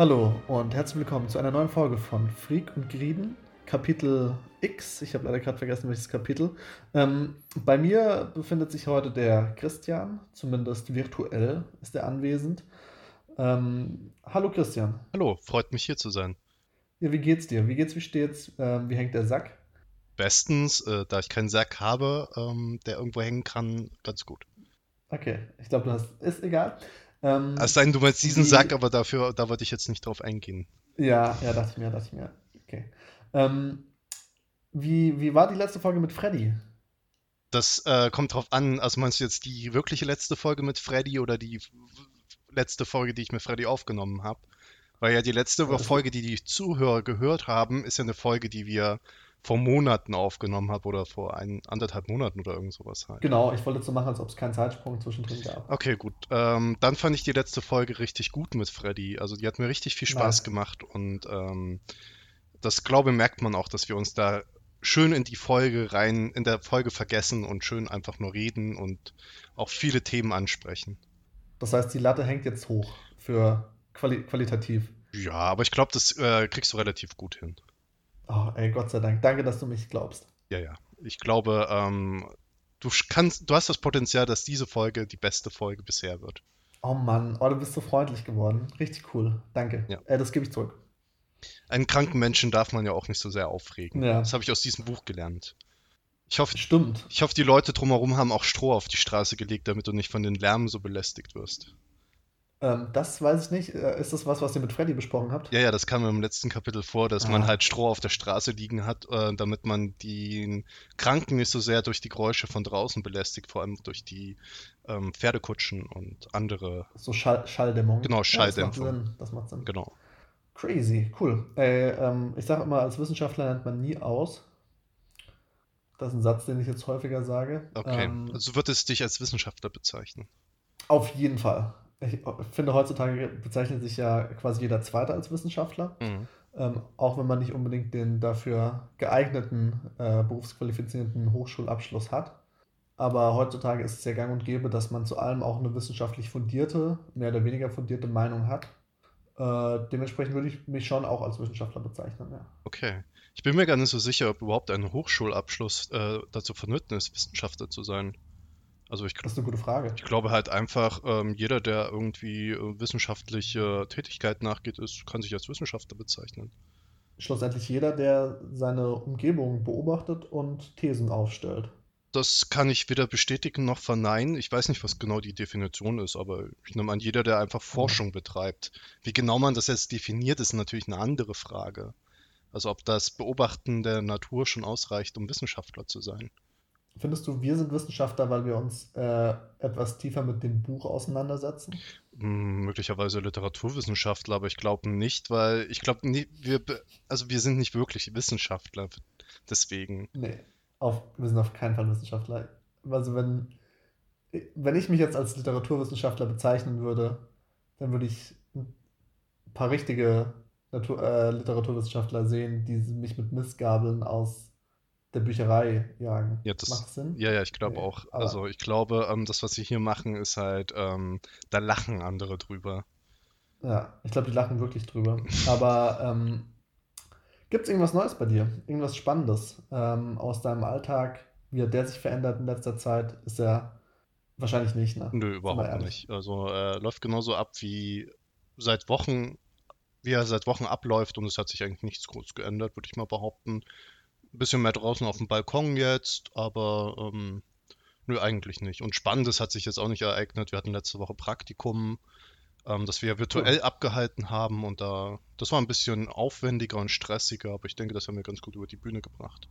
Hallo und herzlich willkommen zu einer neuen Folge von Freak und Grieden, Kapitel X. Ich habe leider gerade vergessen, welches Kapitel. Ähm, bei mir befindet sich heute der Christian, zumindest virtuell ist er anwesend. Ähm, hallo Christian. Hallo, freut mich hier zu sein. Ja, wie geht's dir? Wie geht's, wie steht's? Ähm, wie hängt der Sack? Bestens, äh, da ich keinen Sack habe, ähm, der irgendwo hängen kann, ganz gut. Okay, ich glaube, du hast. Ist egal. Ähm, es sei denn, du meinst diesen die, Sack, aber dafür, da wollte ich jetzt nicht drauf eingehen. Ja, ja, dachte ich mir, dachte ich mir. Okay. Ähm, wie, wie war die letzte Folge mit Freddy? Das äh, kommt drauf an. Also meinst du jetzt die wirkliche letzte Folge mit Freddy oder die letzte Folge, die ich mit Freddy aufgenommen habe? Weil ja die letzte Folge, die die Zuhörer gehört haben, ist ja eine Folge, die wir vor Monaten aufgenommen habe oder vor ein, anderthalb Monaten oder irgend sowas halt. Genau, ich wollte so machen, als ob es keinen Zeitsprung zwischendrin gab. Okay, gut. Ähm, dann fand ich die letzte Folge richtig gut mit Freddy. Also die hat mir richtig viel Spaß nice. gemacht und ähm, das glaube merkt man auch, dass wir uns da schön in die Folge rein, in der Folge vergessen und schön einfach nur reden und auch viele Themen ansprechen. Das heißt, die Latte hängt jetzt hoch für quali qualitativ. Ja, aber ich glaube, das äh, kriegst du relativ gut hin. Oh, ey, Gott sei Dank. Danke, dass du mich glaubst. Ja, ja. Ich glaube, ähm, du kannst, du hast das Potenzial, dass diese Folge die beste Folge bisher wird. Oh Mann, oh, du bist so freundlich geworden. Richtig cool. Danke. Ja. Äh, das gebe ich zurück. Einen kranken Menschen darf man ja auch nicht so sehr aufregen. Ja. Das habe ich aus diesem Buch gelernt. Ich hoffe, Stimmt. ich hoffe, die Leute drumherum haben auch Stroh auf die Straße gelegt, damit du nicht von den Lärmen so belästigt wirst. Ähm, das weiß ich nicht. Äh, ist das was, was ihr mit Freddy besprochen habt? Ja, ja, das kam im letzten Kapitel vor, dass ah. man halt Stroh auf der Straße liegen hat, äh, damit man den Kranken nicht so sehr durch die Geräusche von draußen belästigt, vor allem durch die ähm, Pferdekutschen und andere. So Schall Schalldämmung. Genau, Schalldämmung. Ja, das macht Sinn. Das macht Sinn. Genau. Crazy, cool. Äh, ähm, ich sage immer, als Wissenschaftler lernt man nie aus. Das ist ein Satz, den ich jetzt häufiger sage. Okay, ähm, also wird es dich als Wissenschaftler bezeichnen? Auf jeden Fall ich finde, heutzutage bezeichnet sich ja quasi jeder Zweite als Wissenschaftler. Mhm. Ähm, auch wenn man nicht unbedingt den dafür geeigneten, äh, berufsqualifizierenden Hochschulabschluss hat. Aber heutzutage ist es ja gang und gäbe, dass man zu allem auch eine wissenschaftlich fundierte, mehr oder weniger fundierte Meinung hat. Äh, dementsprechend würde ich mich schon auch als Wissenschaftler bezeichnen. Ja. Okay. Ich bin mir gar nicht so sicher, ob überhaupt ein Hochschulabschluss äh, dazu vonnöten ist, Wissenschaftler zu sein. Also ich, das ist eine gute Frage. Ich glaube halt einfach, ähm, jeder, der irgendwie äh, wissenschaftliche Tätigkeit nachgeht, ist, kann sich als Wissenschaftler bezeichnen. Schlussendlich jeder, der seine Umgebung beobachtet und Thesen aufstellt. Das kann ich weder bestätigen noch verneinen. Ich weiß nicht, was genau die Definition ist, aber ich nehme an, jeder, der einfach Forschung ja. betreibt. Wie genau man das jetzt definiert, ist natürlich eine andere Frage. Also ob das Beobachten der Natur schon ausreicht, um Wissenschaftler zu sein. Findest du, wir sind Wissenschaftler, weil wir uns äh, etwas tiefer mit dem Buch auseinandersetzen? Hm, möglicherweise Literaturwissenschaftler, aber ich glaube nicht, weil ich glaube, wir, also wir sind nicht wirklich Wissenschaftler, deswegen. Nee, auf, wir sind auf keinen Fall Wissenschaftler. Also wenn, wenn ich mich jetzt als Literaturwissenschaftler bezeichnen würde, dann würde ich ein paar richtige Natur, äh, Literaturwissenschaftler sehen, die mich mit Missgabeln aus der Bücherei jagen. Ja, das, Macht Sinn? Ja, ja, ich glaube nee, auch. Also ich glaube, ähm, das, was sie hier machen, ist halt, ähm, da lachen andere drüber. Ja, ich glaube, die lachen wirklich drüber. Aber ähm, gibt es irgendwas Neues bei dir? Irgendwas Spannendes ähm, aus deinem Alltag? Wie hat der sich verändert in letzter Zeit? Ist er wahrscheinlich nicht, ne? Nö, überhaupt nicht. Also äh, läuft genauso ab wie seit Wochen, wie er seit Wochen abläuft und es hat sich eigentlich nichts groß geändert, würde ich mal behaupten. Ein bisschen mehr draußen auf dem Balkon jetzt, aber ähm, nö, eigentlich nicht. Und Spannendes hat sich jetzt auch nicht ereignet. Wir hatten letzte Woche Praktikum, ähm, das wir virtuell cool. abgehalten haben und da, das war ein bisschen aufwendiger und stressiger, aber ich denke, das haben wir ganz gut über die Bühne gebracht.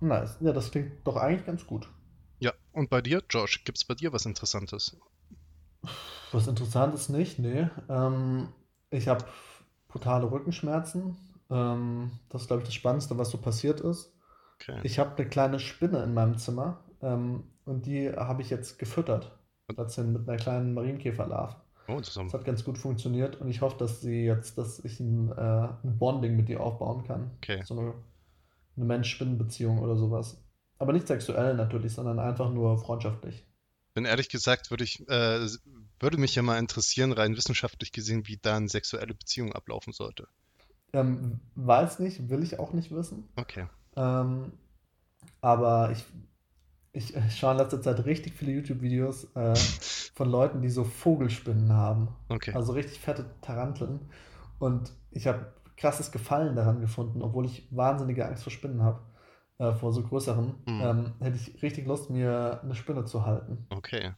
Nice. Ja, das klingt doch eigentlich ganz gut. Ja, und bei dir, Josh, gibt es bei dir was Interessantes? Was Interessantes nicht, nee. Ähm, ich habe brutale Rückenschmerzen ähm, das ist, glaube ich, das Spannendste, was so passiert ist. Okay. Ich habe eine kleine Spinne in meinem Zimmer ähm, und die habe ich jetzt gefüttert. Plötzlich mit einer kleinen Marienkäferlarve. Oh, das, das, hat ganz gut funktioniert und ich hoffe, dass sie jetzt, dass ich ein, äh, ein Bonding mit ihr aufbauen kann. Okay. So eine, eine Mensch-Spinnen-Beziehung oder sowas. Aber nicht sexuell natürlich, sondern einfach nur freundschaftlich. bin ehrlich gesagt, würde ich, äh, würde mich ja mal interessieren, rein wissenschaftlich gesehen, wie da eine sexuelle Beziehung ablaufen sollte. Ähm, weiß nicht, will ich auch nicht wissen. Okay. Ähm, aber ich, ich, ich schaue in letzter Zeit richtig viele YouTube-Videos äh, von Leuten, die so Vogelspinnen haben. Okay. Also richtig fette Taranteln. Und ich habe krasses Gefallen daran gefunden, obwohl ich wahnsinnige Angst vor Spinnen habe, äh, vor so größeren, mhm. ähm, hätte ich richtig Lust, mir eine Spinne zu halten. Okay.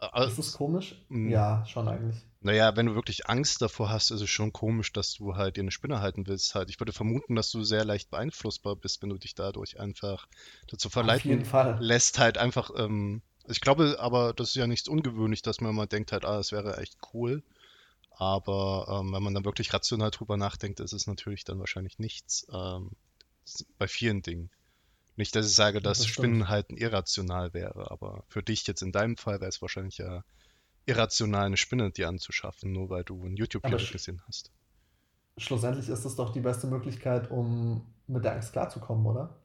Also, ist das komisch? Mhm. Ja, schon eigentlich. Naja, wenn du wirklich Angst davor hast, ist es schon komisch, dass du halt dir eine Spinne halten willst. Halt. Ich würde vermuten, dass du sehr leicht beeinflussbar bist, wenn du dich dadurch einfach dazu verleiten lässt, halt einfach. Ähm, ich glaube aber, das ist ja nichts ungewöhnlich, dass man mal denkt halt, ah, das wäre echt cool. Aber ähm, wenn man dann wirklich rational drüber nachdenkt, ist es natürlich dann wahrscheinlich nichts. Ähm, bei vielen Dingen. Nicht, dass ich sage, dass das Spinnen halt irrational wäre, aber für dich jetzt in deinem Fall wäre es wahrscheinlich ja irrational, eine Spinne dir anzuschaffen, nur weil du ein YouTube-Video gesehen hast. Schlussendlich ist das doch die beste Möglichkeit, um mit der Angst klarzukommen, oder?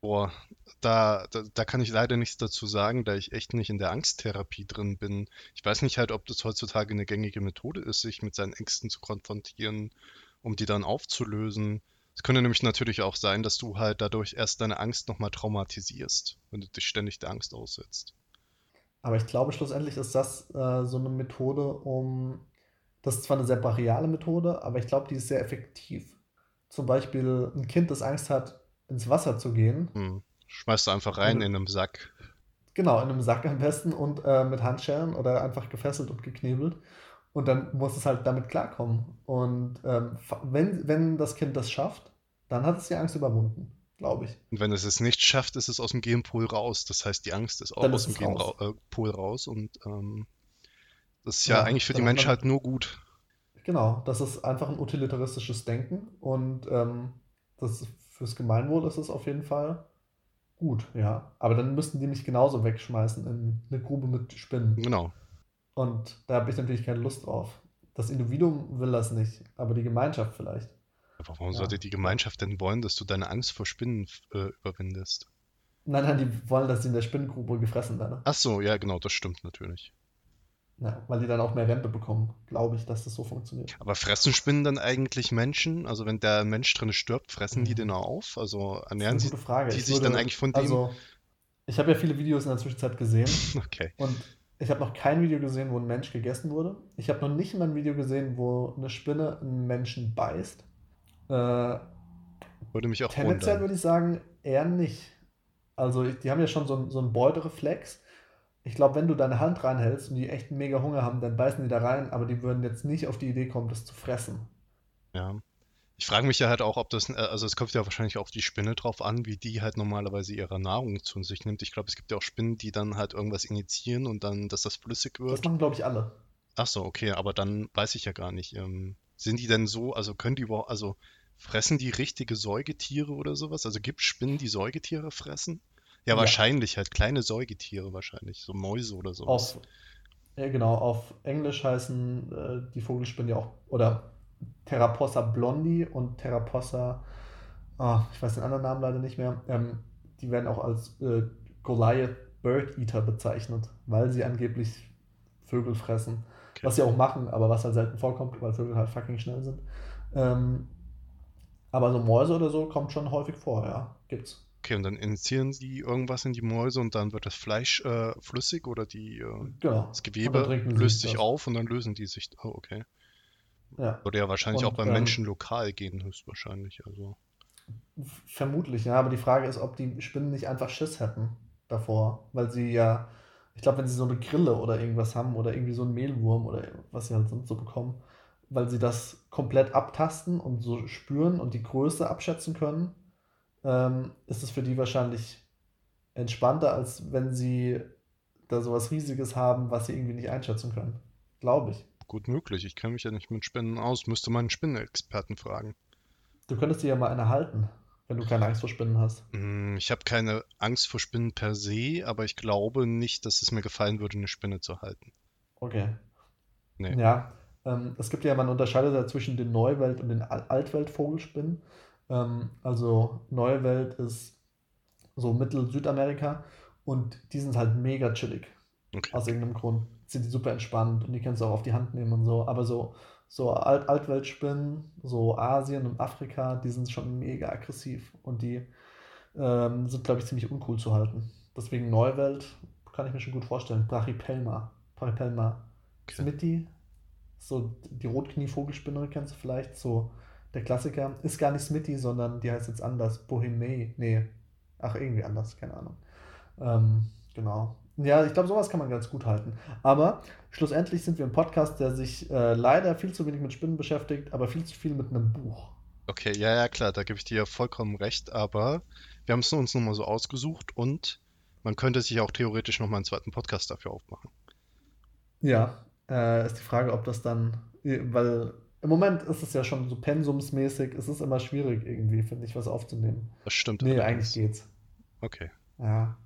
Boah, da, da, da, kann ich leider nichts dazu sagen, da ich echt nicht in der Angsttherapie drin bin. Ich weiß nicht halt, ob das heutzutage eine gängige Methode ist, sich mit seinen Ängsten zu konfrontieren, um die dann aufzulösen. Es könnte nämlich natürlich auch sein, dass du halt dadurch erst deine Angst nochmal traumatisierst, wenn du dich ständig der Angst aussetzt. Aber ich glaube, schlussendlich ist das äh, so eine Methode, um. Das ist zwar eine sehr brachiale Methode, aber ich glaube, die ist sehr effektiv. Zum Beispiel ein Kind, das Angst hat, ins Wasser zu gehen. Hm. Schmeißt du einfach rein und, in einem Sack. Genau, in einem Sack am besten und äh, mit Handschellen oder einfach gefesselt und geknebelt. Und dann muss es halt damit klarkommen. Und ähm, wenn, wenn das Kind das schafft, dann hat es die Angst überwunden, glaube ich. Und wenn es es nicht schafft, ist es aus dem Genpool raus. Das heißt, die Angst ist auch dann aus ist dem Genpool raus. raus. Und ähm, das ist ja, ja eigentlich für die Menschheit nur gut. Genau, das ist einfach ein utilitaristisches Denken. Und ähm, das fürs Gemeinwohl ist es auf jeden Fall gut, ja. Aber dann müssten die mich genauso wegschmeißen in eine Grube mit Spinnen. Genau. Und da habe ich natürlich keine Lust drauf. Das Individuum will das nicht, aber die Gemeinschaft vielleicht. Aber warum ja. sollte die Gemeinschaft denn wollen, dass du deine Angst vor Spinnen äh, überwindest? Nein, nein, die wollen, dass sie in der Spinnengrube gefressen werden. Ach so, ja, genau, das stimmt natürlich. Ja, weil die dann auch mehr Rente bekommen, glaube ich, dass das so funktioniert. Aber fressen Spinnen dann eigentlich Menschen? Also wenn der Mensch drin stirbt, fressen mhm. die den auch auf? Also ernähren sie die sich würde, dann eigentlich von dem? Also, ich habe ja viele Videos in der Zwischenzeit gesehen. okay. Und ich habe noch kein Video gesehen, wo ein Mensch gegessen wurde. Ich habe noch nicht mal ein Video gesehen, wo eine Spinne einen Menschen beißt. Äh, würde mich auch Tendenziell würde ich sagen, eher nicht. Also die haben ja schon so, so einen Beutereflex ich glaube, wenn du deine Hand reinhältst und die echt mega Hunger haben, dann beißen die da rein, aber die würden jetzt nicht auf die Idee kommen, das zu fressen. Ja. Ich frage mich ja halt auch, ob das, äh, also es kommt ja wahrscheinlich auf die Spinne drauf an, wie die halt normalerweise ihre Nahrung zu sich nimmt. Ich glaube, es gibt ja auch Spinnen, die dann halt irgendwas initiieren und dann, dass das flüssig wird. Das machen, glaube ich, alle. Ach so, okay, aber dann weiß ich ja gar nicht. Ähm, sind die denn so, also können die überhaupt, also fressen die richtige Säugetiere oder sowas? Also gibt es Spinnen, die Säugetiere fressen? Ja, wahrscheinlich halt kleine Säugetiere wahrscheinlich, so Mäuse oder so. Auf, ja, genau, auf Englisch heißen äh, die Vogelspinnen ja auch, oder Therapossa blondi und Therapossa, oh, ich weiß den anderen Namen leider nicht mehr, ähm, die werden auch als äh, Goliath Bird Eater bezeichnet, weil sie angeblich Vögel fressen. Okay. Was sie auch machen, aber was halt selten vorkommt, weil Vögel halt fucking schnell sind. Ähm, aber so Mäuse oder so kommt schon häufig vor, ja, gibt's. Okay, und dann injizieren sie irgendwas in die Mäuse und dann wird das Fleisch äh, flüssig oder die, äh, genau. das Gewebe löst sich das. auf und dann lösen die sich. Oh, okay. Ja. Würde ja wahrscheinlich und, auch beim ähm, Menschen lokal gehen, höchstwahrscheinlich. Also. Vermutlich, ja, aber die Frage ist, ob die Spinnen nicht einfach Schiss hätten davor, weil sie ja, ich glaube, wenn sie so eine Grille oder irgendwas haben oder irgendwie so einen Mehlwurm oder was sie halt sonst so bekommen, weil sie das komplett abtasten und so spüren und die Größe abschätzen können, ähm, ist es für die wahrscheinlich entspannter, als wenn sie da sowas Riesiges haben, was sie irgendwie nicht einschätzen können. Glaube ich. Gut möglich. Ich kenne mich ja nicht mit Spinnen aus. Müsste man einen Spinnenexperten fragen. Du könntest dir ja mal eine halten, wenn du keine Angst vor Spinnen hast. Hm, ich habe keine Angst vor Spinnen per se, aber ich glaube nicht, dass es mir gefallen würde, eine Spinne zu halten. Okay. Nee. Ja, ähm, es gibt ja, man unterscheidet ja zwischen den Neuwelt- und den Altwelt-Vogelspinnen. Ähm, also Neue Welt ist so Mittel-Südamerika und die sind halt mega chillig. Okay. Aus irgendeinem Grund sind die super entspannt und die kannst du auch auf die Hand nehmen und so. Aber so, so Alt Altweltspinnen, so Asien und Afrika, die sind schon mega aggressiv und die ähm, sind, glaube ich, ziemlich uncool zu halten. Deswegen Neuwelt kann ich mir schon gut vorstellen. Brachypelma. Brachypelma okay. Smithy, so die Rotknie-Vogelspinne kennst du vielleicht, so der Klassiker. Ist gar nicht Smithy, sondern die heißt jetzt anders. Bohemie. Nee. Ach, irgendwie anders, keine Ahnung. Ähm, genau. Ja, ich glaube, sowas kann man ganz gut halten. Aber schlussendlich sind wir ein Podcast, der sich äh, leider viel zu wenig mit Spinnen beschäftigt, aber viel zu viel mit einem Buch. Okay, ja, ja, klar, da gebe ich dir vollkommen recht, aber wir haben es uns nun mal so ausgesucht und man könnte sich auch theoretisch nochmal einen zweiten Podcast dafür aufmachen. Ja, äh, ist die Frage, ob das dann, weil im Moment ist es ja schon so pensumsmäßig, es ist immer schwierig irgendwie, finde ich, was aufzunehmen. Das stimmt. Nee, eigentlich geht's. Okay. Ja,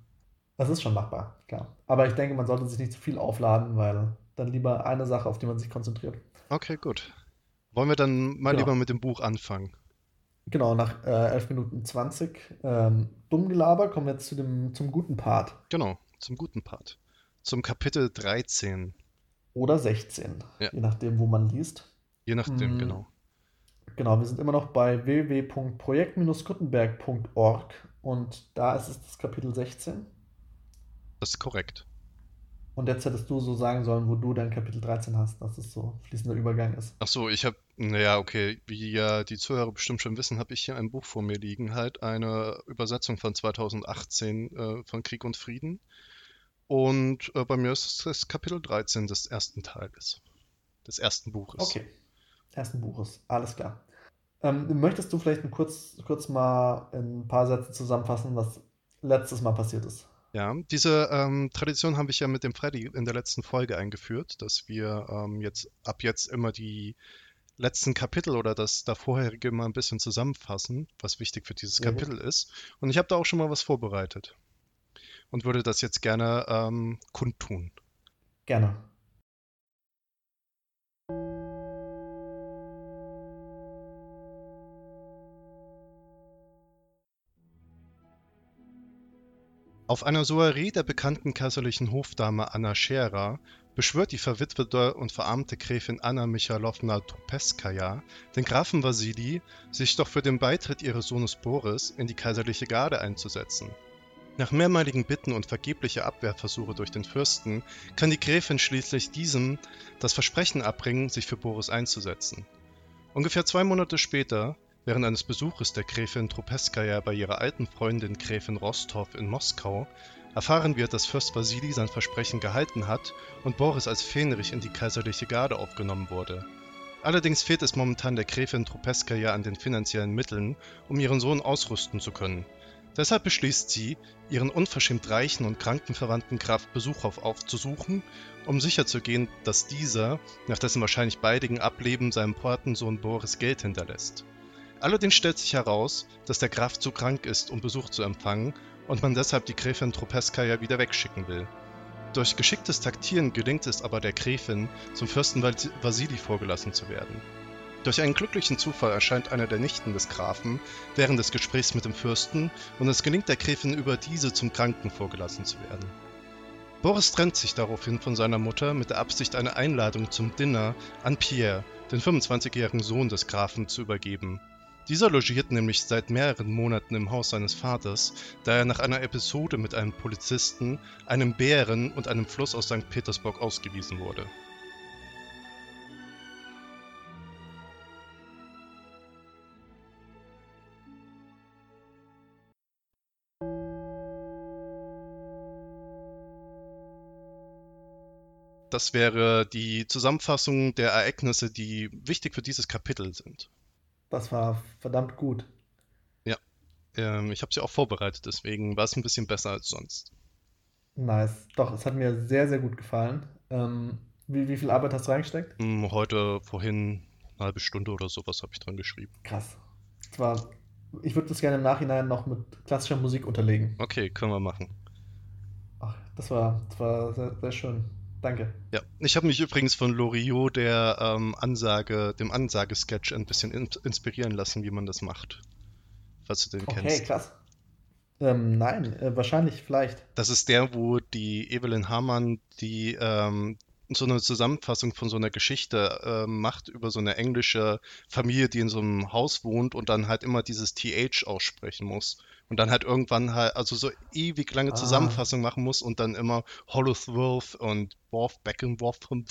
das ist schon machbar, klar. Aber ich denke, man sollte sich nicht zu viel aufladen, weil dann lieber eine Sache, auf die man sich konzentriert. Okay, gut. Wollen wir dann mal genau. lieber mit dem Buch anfangen? Genau, nach äh, 11 Minuten 20 ähm, Dummgelaber kommen wir jetzt zu dem, zum guten Part. Genau, zum guten Part. Zum Kapitel 13. Oder 16, ja. je nachdem, wo man liest. Je nachdem, mhm. genau. Genau, wir sind immer noch bei www.projekt-gutenberg.org und da ist es das Kapitel 16. Das ist korrekt. Und jetzt hättest du so sagen sollen, wo du dein Kapitel 13 hast, dass es so fließender Übergang ist. Ach so, ich habe, naja, okay, wie ja die Zuhörer bestimmt schon wissen, habe ich hier ein Buch vor mir liegen, halt eine Übersetzung von 2018 äh, von Krieg und Frieden. Und äh, bei mir ist es das Kapitel 13 des ersten Teils, des ersten Buches. Okay, ersten Buches, alles klar. Ähm, möchtest du vielleicht kurz, kurz mal in ein paar Sätzen zusammenfassen, was letztes Mal passiert ist? Ja, diese ähm, Tradition habe ich ja mit dem Freddy in der letzten Folge eingeführt, dass wir ähm, jetzt ab jetzt immer die letzten Kapitel oder das davorherige mal ein bisschen zusammenfassen, was wichtig für dieses ja. Kapitel ist. Und ich habe da auch schon mal was vorbereitet und würde das jetzt gerne ähm, kundtun. Gerne. Auf einer Soiree der bekannten kaiserlichen Hofdame Anna Scherer beschwört die verwitwete und verarmte Gräfin Anna Michalowna Trupeskaja den Grafen Wassili, sich doch für den Beitritt ihres Sohnes Boris in die kaiserliche Garde einzusetzen. Nach mehrmaligen Bitten und vergeblicher Abwehrversuche durch den Fürsten kann die Gräfin schließlich diesem das Versprechen abbringen, sich für Boris einzusetzen. Ungefähr zwei Monate später Während eines Besuches der Gräfin Trupeskaja bei ihrer alten Freundin Gräfin Rostow in Moskau erfahren wir, dass Fürst Wasili sein Versprechen gehalten hat und Boris als Fähnrich in die kaiserliche Garde aufgenommen wurde. Allerdings fehlt es momentan der Gräfin Trupeskaja an den finanziellen Mitteln, um ihren Sohn ausrüsten zu können. Deshalb beschließt sie, ihren unverschämt reichen und kranken Verwandten Graf Besuchow aufzusuchen, um sicherzugehen, dass dieser, nach dessen wahrscheinlich baldigen Ableben, seinem Portensohn Boris Geld hinterlässt. Allerdings stellt sich heraus, dass der Graf zu krank ist, um Besuch zu empfangen und man deshalb die Gräfin Tropeskaja wieder wegschicken will. Durch geschicktes Taktieren gelingt es aber der Gräfin, zum Fürsten Vasili vorgelassen zu werden. Durch einen glücklichen Zufall erscheint einer der Nichten des Grafen während des Gesprächs mit dem Fürsten und es gelingt der Gräfin über diese zum Kranken vorgelassen zu werden. Boris trennt sich daraufhin von seiner Mutter mit der Absicht, eine Einladung zum Dinner an Pierre, den 25-jährigen Sohn des Grafen, zu übergeben. Dieser logiert nämlich seit mehreren Monaten im Haus seines Vaters, da er nach einer Episode mit einem Polizisten, einem Bären und einem Fluss aus St. Petersburg ausgewiesen wurde. Das wäre die Zusammenfassung der Ereignisse, die wichtig für dieses Kapitel sind. Das war verdammt gut. Ja, ähm, ich habe sie auch vorbereitet, deswegen war es ein bisschen besser als sonst. Nice. Doch, es hat mir sehr, sehr gut gefallen. Ähm, wie, wie viel Arbeit hast du reingesteckt? Hm, heute, vorhin, eine halbe Stunde oder sowas habe ich dran geschrieben. Krass. Zwar, ich würde das gerne im Nachhinein noch mit klassischer Musik unterlegen. Okay, können wir machen. Ach, das war, das war sehr, sehr schön. Danke. Ja, ich habe mich übrigens von Loriot, der ähm, Ansage, dem Ansagesketch ein bisschen in inspirieren lassen, wie man das macht. Falls du den okay, kennst. Okay, krass. Ähm, nein, äh, wahrscheinlich vielleicht. Das ist der, wo die Evelyn Hamann die ähm, so eine Zusammenfassung von so einer Geschichte äh, macht über so eine englische Familie, die in so einem Haus wohnt und dann halt immer dieses TH aussprechen muss. Und dann halt irgendwann halt, also so ewig lange ah. Zusammenfassung machen muss und dann immer Hollisworth und Worth Beckenworth und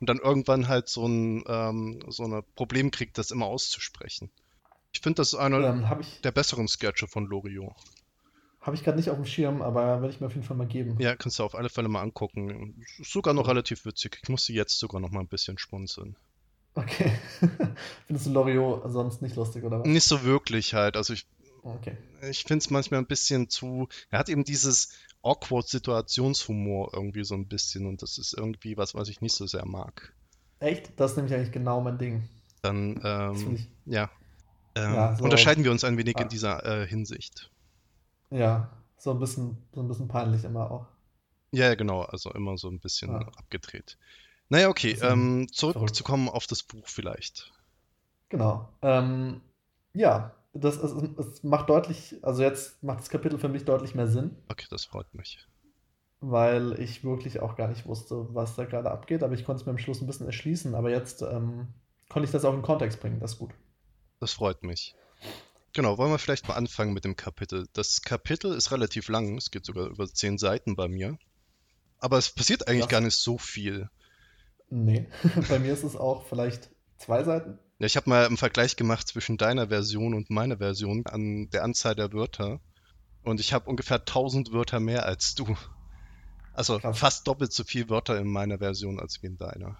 dann irgendwann halt so ein, ähm, so ein Problem kriegt, das immer auszusprechen. Ich finde, das ist einer ähm, der besseren Sketche von Loriot. Habe ich gerade nicht auf dem Schirm, aber werde ich mir auf jeden Fall mal geben. Ja, kannst du auf alle Fälle mal angucken. Ist sogar noch relativ witzig. Ich musste jetzt sogar noch mal ein bisschen schmunzeln. Okay. Findest du Loriot sonst nicht lustig, oder was? Nicht so wirklich halt. Also ich, okay. ich finde es manchmal ein bisschen zu. Er hat eben dieses awkward Situationshumor irgendwie so ein bisschen und das ist irgendwie was, was ich nicht so sehr mag. Echt? Das ist nämlich eigentlich genau mein Ding. Dann, ähm, ich... ja. Ähm, ja so unterscheiden wir uns ein wenig ah. in dieser äh, Hinsicht. Ja, so ein bisschen, so ein bisschen peinlich immer auch. Ja, genau, also immer so ein bisschen ja. abgedreht. Naja, okay, ähm, zurückzukommen auf das Buch vielleicht. Genau. Ähm, ja, das es, es macht deutlich, also jetzt macht das Kapitel für mich deutlich mehr Sinn. Okay, das freut mich. Weil ich wirklich auch gar nicht wusste, was da gerade abgeht, aber ich konnte es mir am Schluss ein bisschen erschließen, aber jetzt ähm, konnte ich das auch in Kontext bringen, das ist gut. Das freut mich. Genau, wollen wir vielleicht mal anfangen mit dem Kapitel. Das Kapitel ist relativ lang, es geht sogar über zehn Seiten bei mir. Aber es passiert eigentlich das... gar nicht so viel. Nee, bei mir ist es auch vielleicht zwei Seiten. Ja, ich habe mal einen Vergleich gemacht zwischen deiner Version und meiner Version an der Anzahl der Wörter. Und ich habe ungefähr 1000 Wörter mehr als du. Also Krass. fast doppelt so viele Wörter in meiner Version als wie in deiner.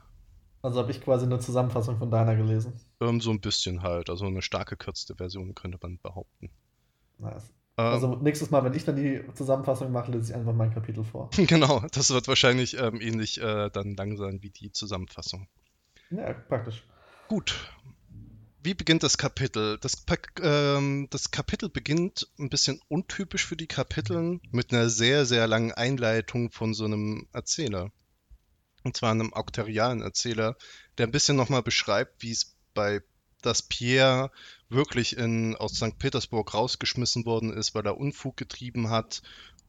Also habe ich quasi eine Zusammenfassung von deiner gelesen. Ähm, so ein bisschen halt. Also eine stark gekürzte Version könnte man behaupten. Nice. Ähm, also nächstes Mal, wenn ich dann die Zusammenfassung mache, lese ich einfach mein Kapitel vor. genau, das wird wahrscheinlich ähm, ähnlich äh, dann lang sein wie die Zusammenfassung. Ja, praktisch. Gut. Wie beginnt das Kapitel? Das, ähm, das Kapitel beginnt ein bisschen untypisch für die Kapiteln mit einer sehr, sehr langen Einleitung von so einem Erzähler und zwar einem auktorialen Erzähler, der ein bisschen nochmal beschreibt, wie es bei dass Pierre wirklich in, aus St. Petersburg rausgeschmissen worden ist, weil er Unfug getrieben hat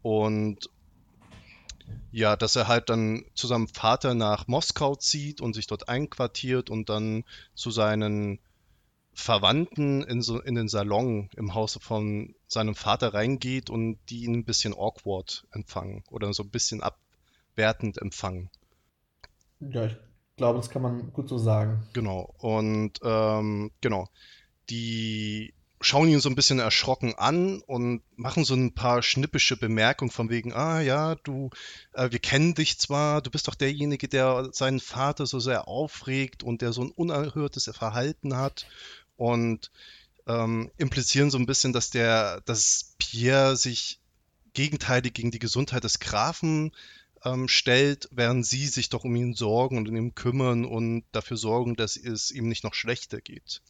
und ja, dass er halt dann zu seinem Vater nach Moskau zieht und sich dort einquartiert und dann zu seinen Verwandten in, so, in den Salon im Hause von seinem Vater reingeht und die ihn ein bisschen awkward empfangen oder so ein bisschen abwertend empfangen. Ja, ich glaube, das kann man gut so sagen. Genau. Und ähm, genau. Die schauen ihn so ein bisschen erschrocken an und machen so ein paar schnippische Bemerkungen von wegen, ah ja, du, äh, wir kennen dich zwar, du bist doch derjenige, der seinen Vater so sehr aufregt und der so ein unerhörtes Verhalten hat und ähm, implizieren so ein bisschen, dass der, dass Pierre sich gegenteilig gegen die Gesundheit des Grafen ähm, stellt, während sie sich doch um ihn sorgen und um ihn kümmern und dafür sorgen, dass es ihm nicht noch schlechter geht.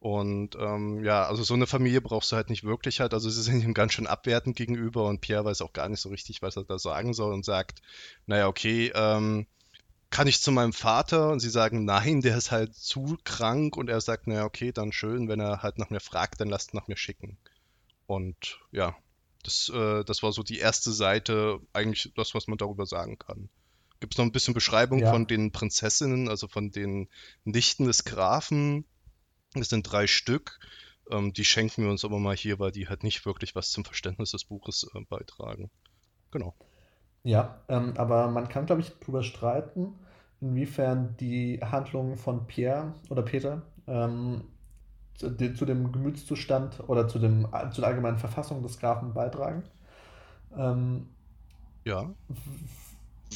Und ähm, ja, also so eine Familie brauchst du halt nicht wirklich halt. Also sie sind ihm ganz schön abwertend gegenüber und Pierre weiß auch gar nicht so richtig, was er da sagen soll und sagt, naja, okay, ähm, kann ich zu meinem Vater? Und sie sagen, nein, der ist halt zu krank. Und er sagt, naja, okay, dann schön, wenn er halt nach mir fragt, dann lasst nach mir schicken. Und ja, das, äh, das war so die erste Seite, eigentlich das, was man darüber sagen kann. Gibt es noch ein bisschen Beschreibung ja. von den Prinzessinnen, also von den Nichten des Grafen? Es sind drei Stück. Ähm, die schenken wir uns aber mal hier, weil die halt nicht wirklich was zum Verständnis des Buches äh, beitragen. Genau. Ja, ähm, aber man kann, glaube ich, darüber streiten, inwiefern die Handlungen von Pierre oder Peter ähm, zu, dem Gemütszustand oder zu, dem, zu der allgemeinen Verfassung des Grafen beitragen. Ähm, ja.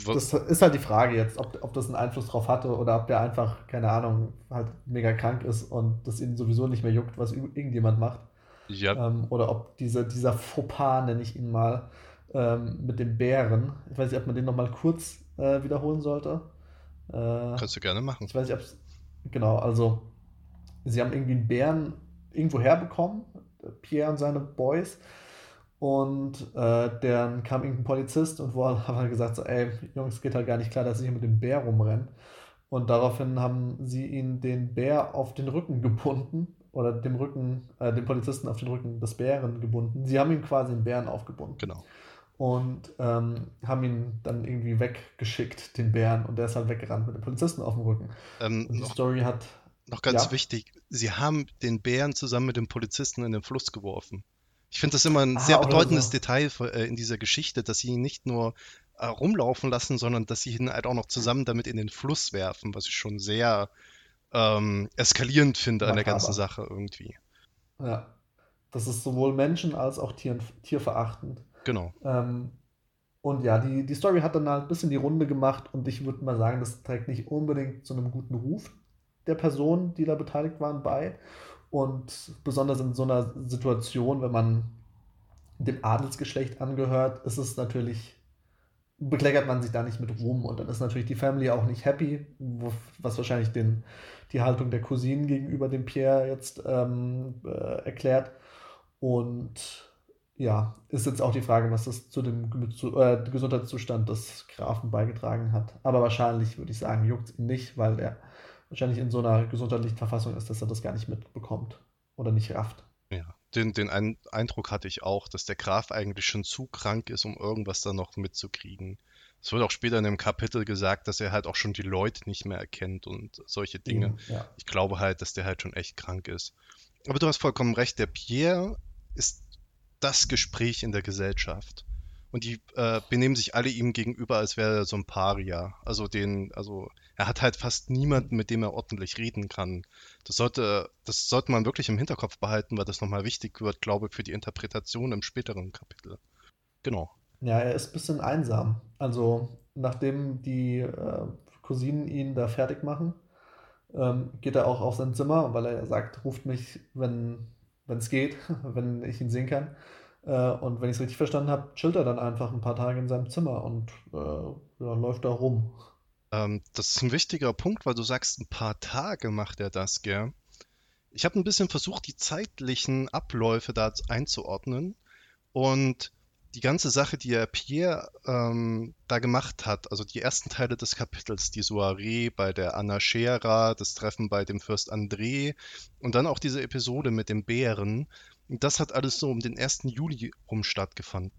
Das ist halt die Frage jetzt, ob, ob das einen Einfluss drauf hatte oder ob der einfach, keine Ahnung, halt mega krank ist und das ihn sowieso nicht mehr juckt, was irgendjemand macht. Ja. Ähm, oder ob diese, dieser Fauxpas, nenne ich ihn mal, ähm, mit dem Bären, ich weiß nicht, ob man den nochmal kurz äh, wiederholen sollte. Äh, Kannst du gerne machen. Ich weiß nicht, ob es. Genau, also sie haben irgendwie einen Bären irgendwo herbekommen, Pierre und seine Boys. Und äh, dann kam irgendein Polizist und hat halt gesagt, so, ey, Jungs, geht halt gar nicht klar, dass ich hier mit dem Bär rumrenne. Und daraufhin haben sie ihn den Bär auf den Rücken gebunden oder dem Rücken, äh, dem Polizisten auf den Rücken des Bären gebunden. Sie haben ihm quasi einen Bären aufgebunden. Genau. Und ähm, haben ihn dann irgendwie weggeschickt, den Bären, und der ist halt weggerannt mit dem Polizisten auf dem Rücken. Ähm, und die noch, Story hat. Noch ganz Ja. wichtig, sie haben den Bären zusammen mit dem Polizisten in den Fluss geworfen. Ich finde das immer ein Ah, sehr bedeutendes so. Detail äh, in dieser Geschichte, dass sie ihn nicht nur äh, rumlaufen lassen, sondern dass sie ihn halt auch noch zusammen damit in den Fluss werfen, was ich schon sehr ähm, eskalierend finde an der ganzen. Sache irgendwie. Ja. Das ist sowohl Menschen als auch Tieren, tierverachtend. Genau. Ähm, und ja, die, die Story hat dann halt ein bisschen die Runde gemacht und ich würde mal sagen, das trägt nicht unbedingt zu einem guten Ruf der Personen, die da beteiligt waren, bei. Und besonders in so einer Situation, wenn man dem Adelsgeschlecht angehört, ist es natürlich, bekleckert man sich da nicht mit Ruhm und dann ist natürlich die Family auch nicht happy, was wahrscheinlich den, die Haltung der Cousinen gegenüber dem Pierre jetzt ähm, äh, erklärt. Und ja, ist jetzt auch die Frage, was das zu dem zu, äh, Gesundheitszustand des Grafen beigetragen hat. Aber wahrscheinlich würde ich sagen, juckt es ihn nicht, weil er wahrscheinlich in so einer gesundheitlichen Verfassung ist, dass er das gar nicht mitbekommt oder nicht rafft. Ja, den, den Ein Eindruck hatte ich auch, dass der Graf eigentlich schon zu krank ist, um irgendwas da noch mitzukriegen. Es wird auch später in dem Kapitel gesagt, dass er halt auch schon die Leute nicht mehr erkennt und solche Dinge. Eben, ja. Ich glaube halt, dass der halt schon echt krank ist. Aber du hast vollkommen recht, der Pierre ist das Gespräch in der Gesellschaft. Und die äh, benehmen sich alle ihm gegenüber, als wäre er so ein Paria. Also den, also er hat halt fast niemanden, mit dem er ordentlich reden kann. Das sollte, das sollte man wirklich im Hinterkopf behalten, weil das nochmal wichtig wird, glaube ich, für die Interpretation im späteren Kapitel. Genau. Ja, er ist ein bisschen einsam. Also, nachdem die äh, Cousinen ihn da fertig machen, ähm, geht er auch auf sein Zimmer, weil er sagt, ruft mich, wenn es geht, wenn ich ihn sehen kann. Äh, und wenn ich es richtig verstanden habe, chillt er dann einfach ein paar Tage in seinem Zimmer und äh, ja, läuft da rum. Ähm, das ist ein wichtiger Punkt, weil du sagst, ein paar Tage macht er das, gell? Ich habe ein bisschen versucht, die zeitlichen Abläufe da einzuordnen und die ganze Sache, die er Pierre ähm, da gemacht hat, also die ersten Teile des Kapitels, die Soiree bei der Anachera, das Treffen bei dem Fürst André und dann auch diese Episode mit dem Bären, das hat alles so um den 1. Juli rum stattgefunden.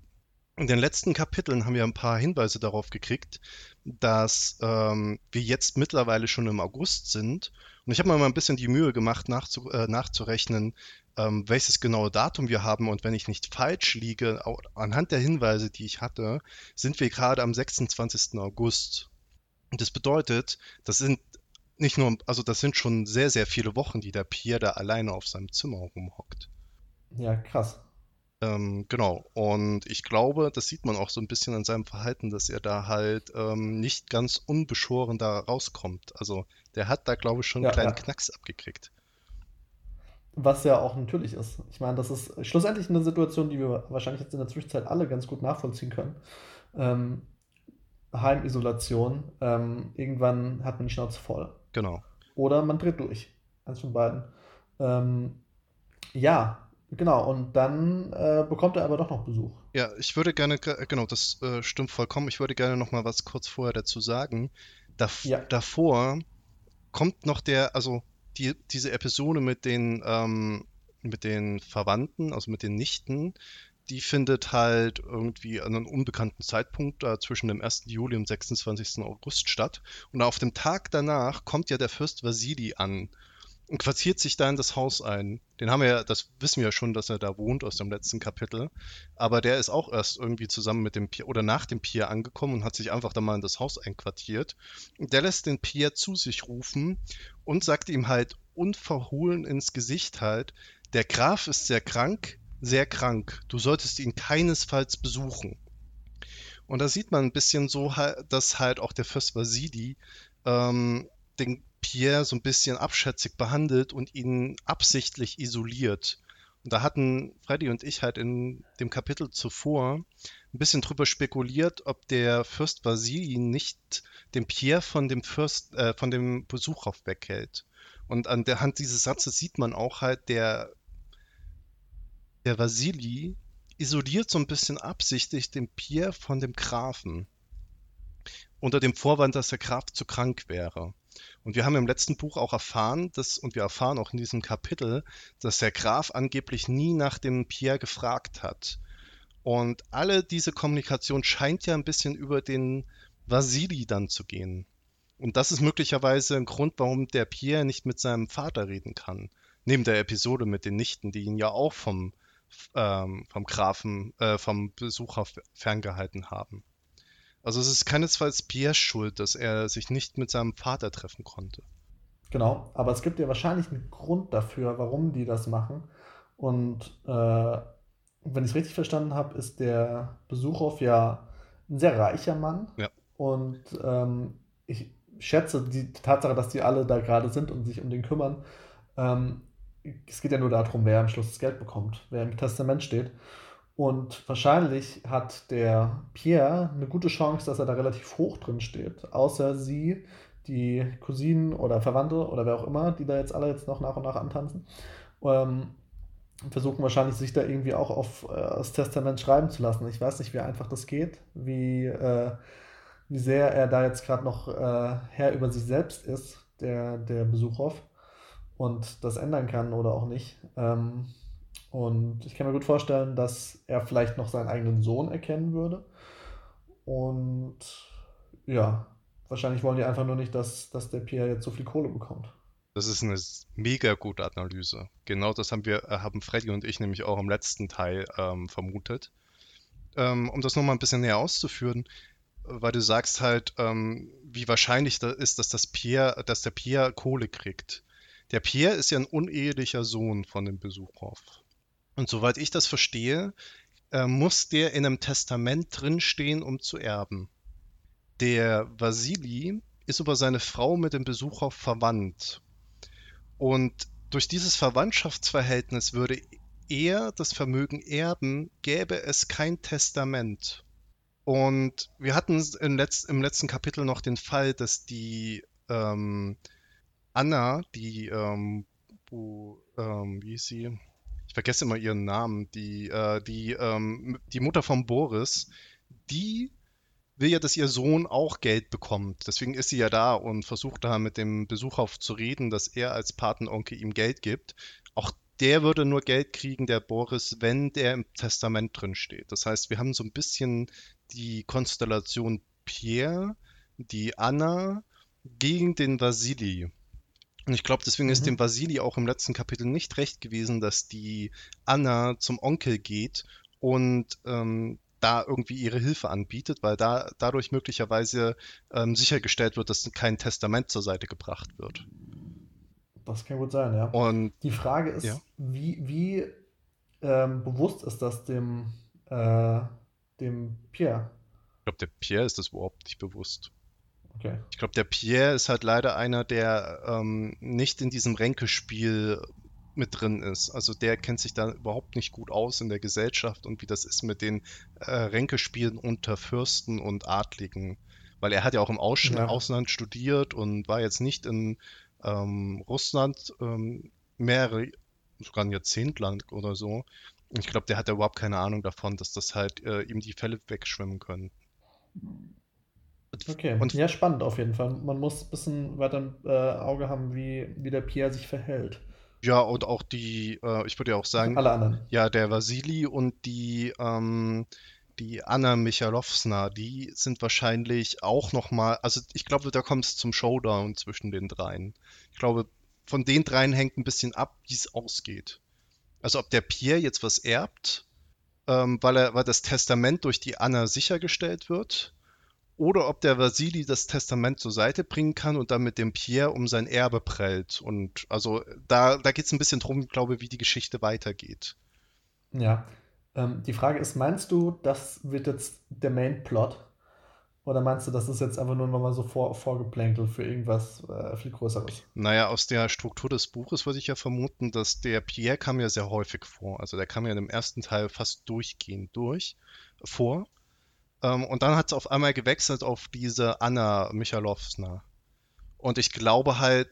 In den letzten Kapiteln haben wir ein paar Hinweise darauf gekriegt, dass ähm, wir jetzt mittlerweile schon im August sind. Und ich habe mir mal ein bisschen die Mühe gemacht, nachzu äh, nachzurechnen, ähm, welches genaue Datum wir haben. Und wenn ich nicht falsch liege, anhand der Hinweise, die ich hatte, sind wir gerade am 26. August. Und das bedeutet, das sind nicht nur, also das sind schon sehr, sehr viele Wochen, die der Pierre da alleine auf seinem Zimmer rumhockt. Ja, krass. Ähm, genau. Und ich glaube, das sieht man auch so ein bisschen an seinem Verhalten, dass er da halt ähm, nicht ganz unbeschoren da rauskommt. Also der hat da, glaube ich, schon einen Ja, kleinen ja. Knacks abgekriegt. Was ja auch natürlich ist. Ich meine, das ist schlussendlich eine Situation, die wir wahrscheinlich jetzt in der Zwischenzeit alle ganz gut nachvollziehen können. Ähm, Heimisolation. Ähm, irgendwann hat man die Schnauze voll. Genau. Oder man dreht durch. Eins von beiden. Ähm, ja, genau. Und dann äh, bekommt er aber doch noch Besuch. Ja, ich würde gerne, ge- genau, das äh, stimmt vollkommen. Ich würde gerne noch mal was kurz vorher dazu sagen. Dav Ja. Davor kommt noch der, also die, diese Episode mit den, ähm, mit den Verwandten, also mit den Nichten, die findet halt irgendwie an einem unbekannten Zeitpunkt da zwischen dem 1. Juli und 26. August statt. Und auf dem Tag danach kommt ja der Fürst Vasili an und quartiert sich da in das Haus ein. Den haben wir ja, das wissen wir ja schon, dass er da wohnt aus dem letzten Kapitel. Aber der ist auch erst irgendwie zusammen mit dem Pierre oder nach dem Pierre angekommen und hat sich einfach da mal in das Haus einquartiert. Und der lässt den Pierre zu sich rufen und sagt ihm halt unverhohlen ins Gesicht halt, der Graf ist sehr krank, sehr krank. Du solltest ihn keinesfalls besuchen. Und da sieht man ein bisschen so, dass halt auch der Fürst Vasili ähm, den Pierre so ein bisschen abschätzig behandelt und ihn absichtlich isoliert. Und da hatten Freddy und ich halt in dem Kapitel zuvor ein bisschen drüber spekuliert, ob der Fürst Vasili nicht den Pierre von dem Fürst, äh, von dem Besuch auf weghält. Und an der Hand dieses Satzes sieht man auch halt, der, der Vasili isoliert so ein bisschen absichtlich den Pierre von dem Grafen. Unter dem Vorwand, dass der Graf zu krank wäre. Und wir haben im letzten Buch auch erfahren, dass, und wir erfahren auch in diesem Kapitel, dass der Graf angeblich nie nach dem Pierre gefragt hat. Und alle diese Kommunikation scheint ja ein bisschen über den Vasili dann zu gehen. Und das ist möglicherweise ein Grund, warum der Pierre nicht mit seinem Vater reden kann. Neben der Episode mit den Nichten, die ihn ja auch vom, ähm, vom Grafen, äh, vom Besucher ferngehalten haben. Also es ist keinesfalls Pierres Schuld, dass er sich nicht mit seinem Vater treffen konnte. Genau, aber es gibt ja wahrscheinlich einen Grund dafür, warum die das machen. Und äh, wenn ich es richtig verstanden habe, ist der Besuchow ja ein sehr reicher Mann. Ja. Und ähm, ich schätze die Tatsache, dass die alle da gerade sind und sich um den kümmern. Ähm, es geht ja nur darum, wer am Schluss das Geld bekommt, wer im Testament steht. Und wahrscheinlich hat der Pierre eine gute Chance, dass er da relativ hoch drin steht. Außer sie, die Cousinen oder Verwandte oder wer auch immer, die da jetzt alle jetzt noch nach und nach antanzen. Ähm, versuchen wahrscheinlich sich da irgendwie auch auf äh, das Testament schreiben zu lassen. Ich weiß nicht, wie einfach das geht, wie, äh, wie sehr er da jetzt gerade noch äh, Herr über sich selbst ist, der, der Besucher, und das ändern kann oder auch nicht. Ähm, und ich kann mir gut vorstellen, dass er vielleicht noch seinen eigenen Sohn erkennen würde. Und ja, wahrscheinlich wollen die einfach nur nicht, dass, dass der Pierre jetzt so viel Kohle bekommt. Das ist eine mega gute Analyse. Genau das haben wir, äh, haben Freddy und ich nämlich auch im letzten Teil ähm, vermutet. Ähm, um das nochmal ein bisschen näher auszuführen, weil du sagst halt, ähm, wie wahrscheinlich da ist, dass das Pierre, dass der Pierre Kohle kriegt. Der Pierre ist ja ein unehelicher Sohn von dem Besuchhof. Und soweit ich das verstehe, äh, muss der in einem Testament drinstehen, um zu erben. Der Vasili ist über seine Frau mit dem Besuchhof verwandt und durch dieses Verwandtschaftsverhältnis würde er das Vermögen erben, gäbe es kein Testament. Und wir hatten im, Letz-, im letzten Kapitel noch den Fall, dass die ähm, Anna, die, ähm, wo, ähm, wie ist sie? Ich vergesse immer ihren Namen, die, äh, die, ähm, die Mutter von Boris, die will ja, dass ihr Sohn auch Geld bekommt. Deswegen ist sie ja da und versucht da mit dem Besucher zu reden, dass er als Patenonkel ihm Geld gibt. Auch der würde nur Geld kriegen, der Boris, wenn der im Testament drin steht. Das heißt, wir haben so ein bisschen die Konstellation Pierre, die Anna gegen den Vasili. Und ich glaube, deswegen mhm. ist dem Vasili auch im letzten Kapitel nicht recht gewesen, dass die Anna zum Onkel geht und ähm, da irgendwie ihre Hilfe anbietet, weil da dadurch möglicherweise ähm, sichergestellt wird, dass kein Testament zur Seite gebracht wird. Das kann gut sein, ja. Und die Frage ist, ja? wie, wie ähm, bewusst ist das dem, äh, dem Pierre? Ich glaube, der Pierre ist das überhaupt nicht bewusst. Okay. Ich glaube, der Pierre ist halt leider einer, der ähm, nicht in diesem Ränkespiel mit drin ist. Also der kennt sich da überhaupt nicht gut aus in der Gesellschaft und wie das ist mit den äh, Ränkespielen unter Fürsten und Adligen. Weil er hat ja auch im Aus ja. Ausland studiert und war jetzt nicht in ähm, Russland ähm, mehrere, sogar ein Jahrzehnt lang oder so. Und ich glaube, der hat ja überhaupt keine Ahnung davon, dass das halt äh, ihm die Fälle wegschwimmen können. Okay, und ja, spannend auf jeden Fall. Man muss ein bisschen weiter im äh, Auge haben, wie, wie der Pierre sich verhält. Ja, und auch die, äh, ich würde ja auch sagen, alle anderen. Ja, der Vasili und die, ähm, die Anna Michalowsna, die sind wahrscheinlich auch nochmal, also ich glaube, da kommt es zum Showdown zwischen den dreien. Ich glaube, von den dreien hängt ein bisschen ab, wie es ausgeht. Also ob der Pierre jetzt was erbt, ähm, weil, er, weil das Testament durch die Anna sichergestellt wird, oder ob der Vasili das Testament zur Seite bringen kann und dann mit dem Pierre um sein Erbe prellt. Und also da, da geht es ein bisschen drum, glaube ich, wie die Geschichte weitergeht. Ja. Ähm, die Frage ist, meinst du, das wird jetzt der Main Plot? Oder meinst du, das ist jetzt einfach nur nochmal so vor, vorgeplänkelt für irgendwas äh, viel Größeres? Naja, aus der Struktur des Buches würde ich ja vermuten, dass der Pierre kam ja sehr häufig vor. Also der kam ja im ersten Teil fast durchgehend durch vor. Ähm, und dann hat es auf einmal gewechselt auf diese Anna Michalowska. Und ich glaube halt,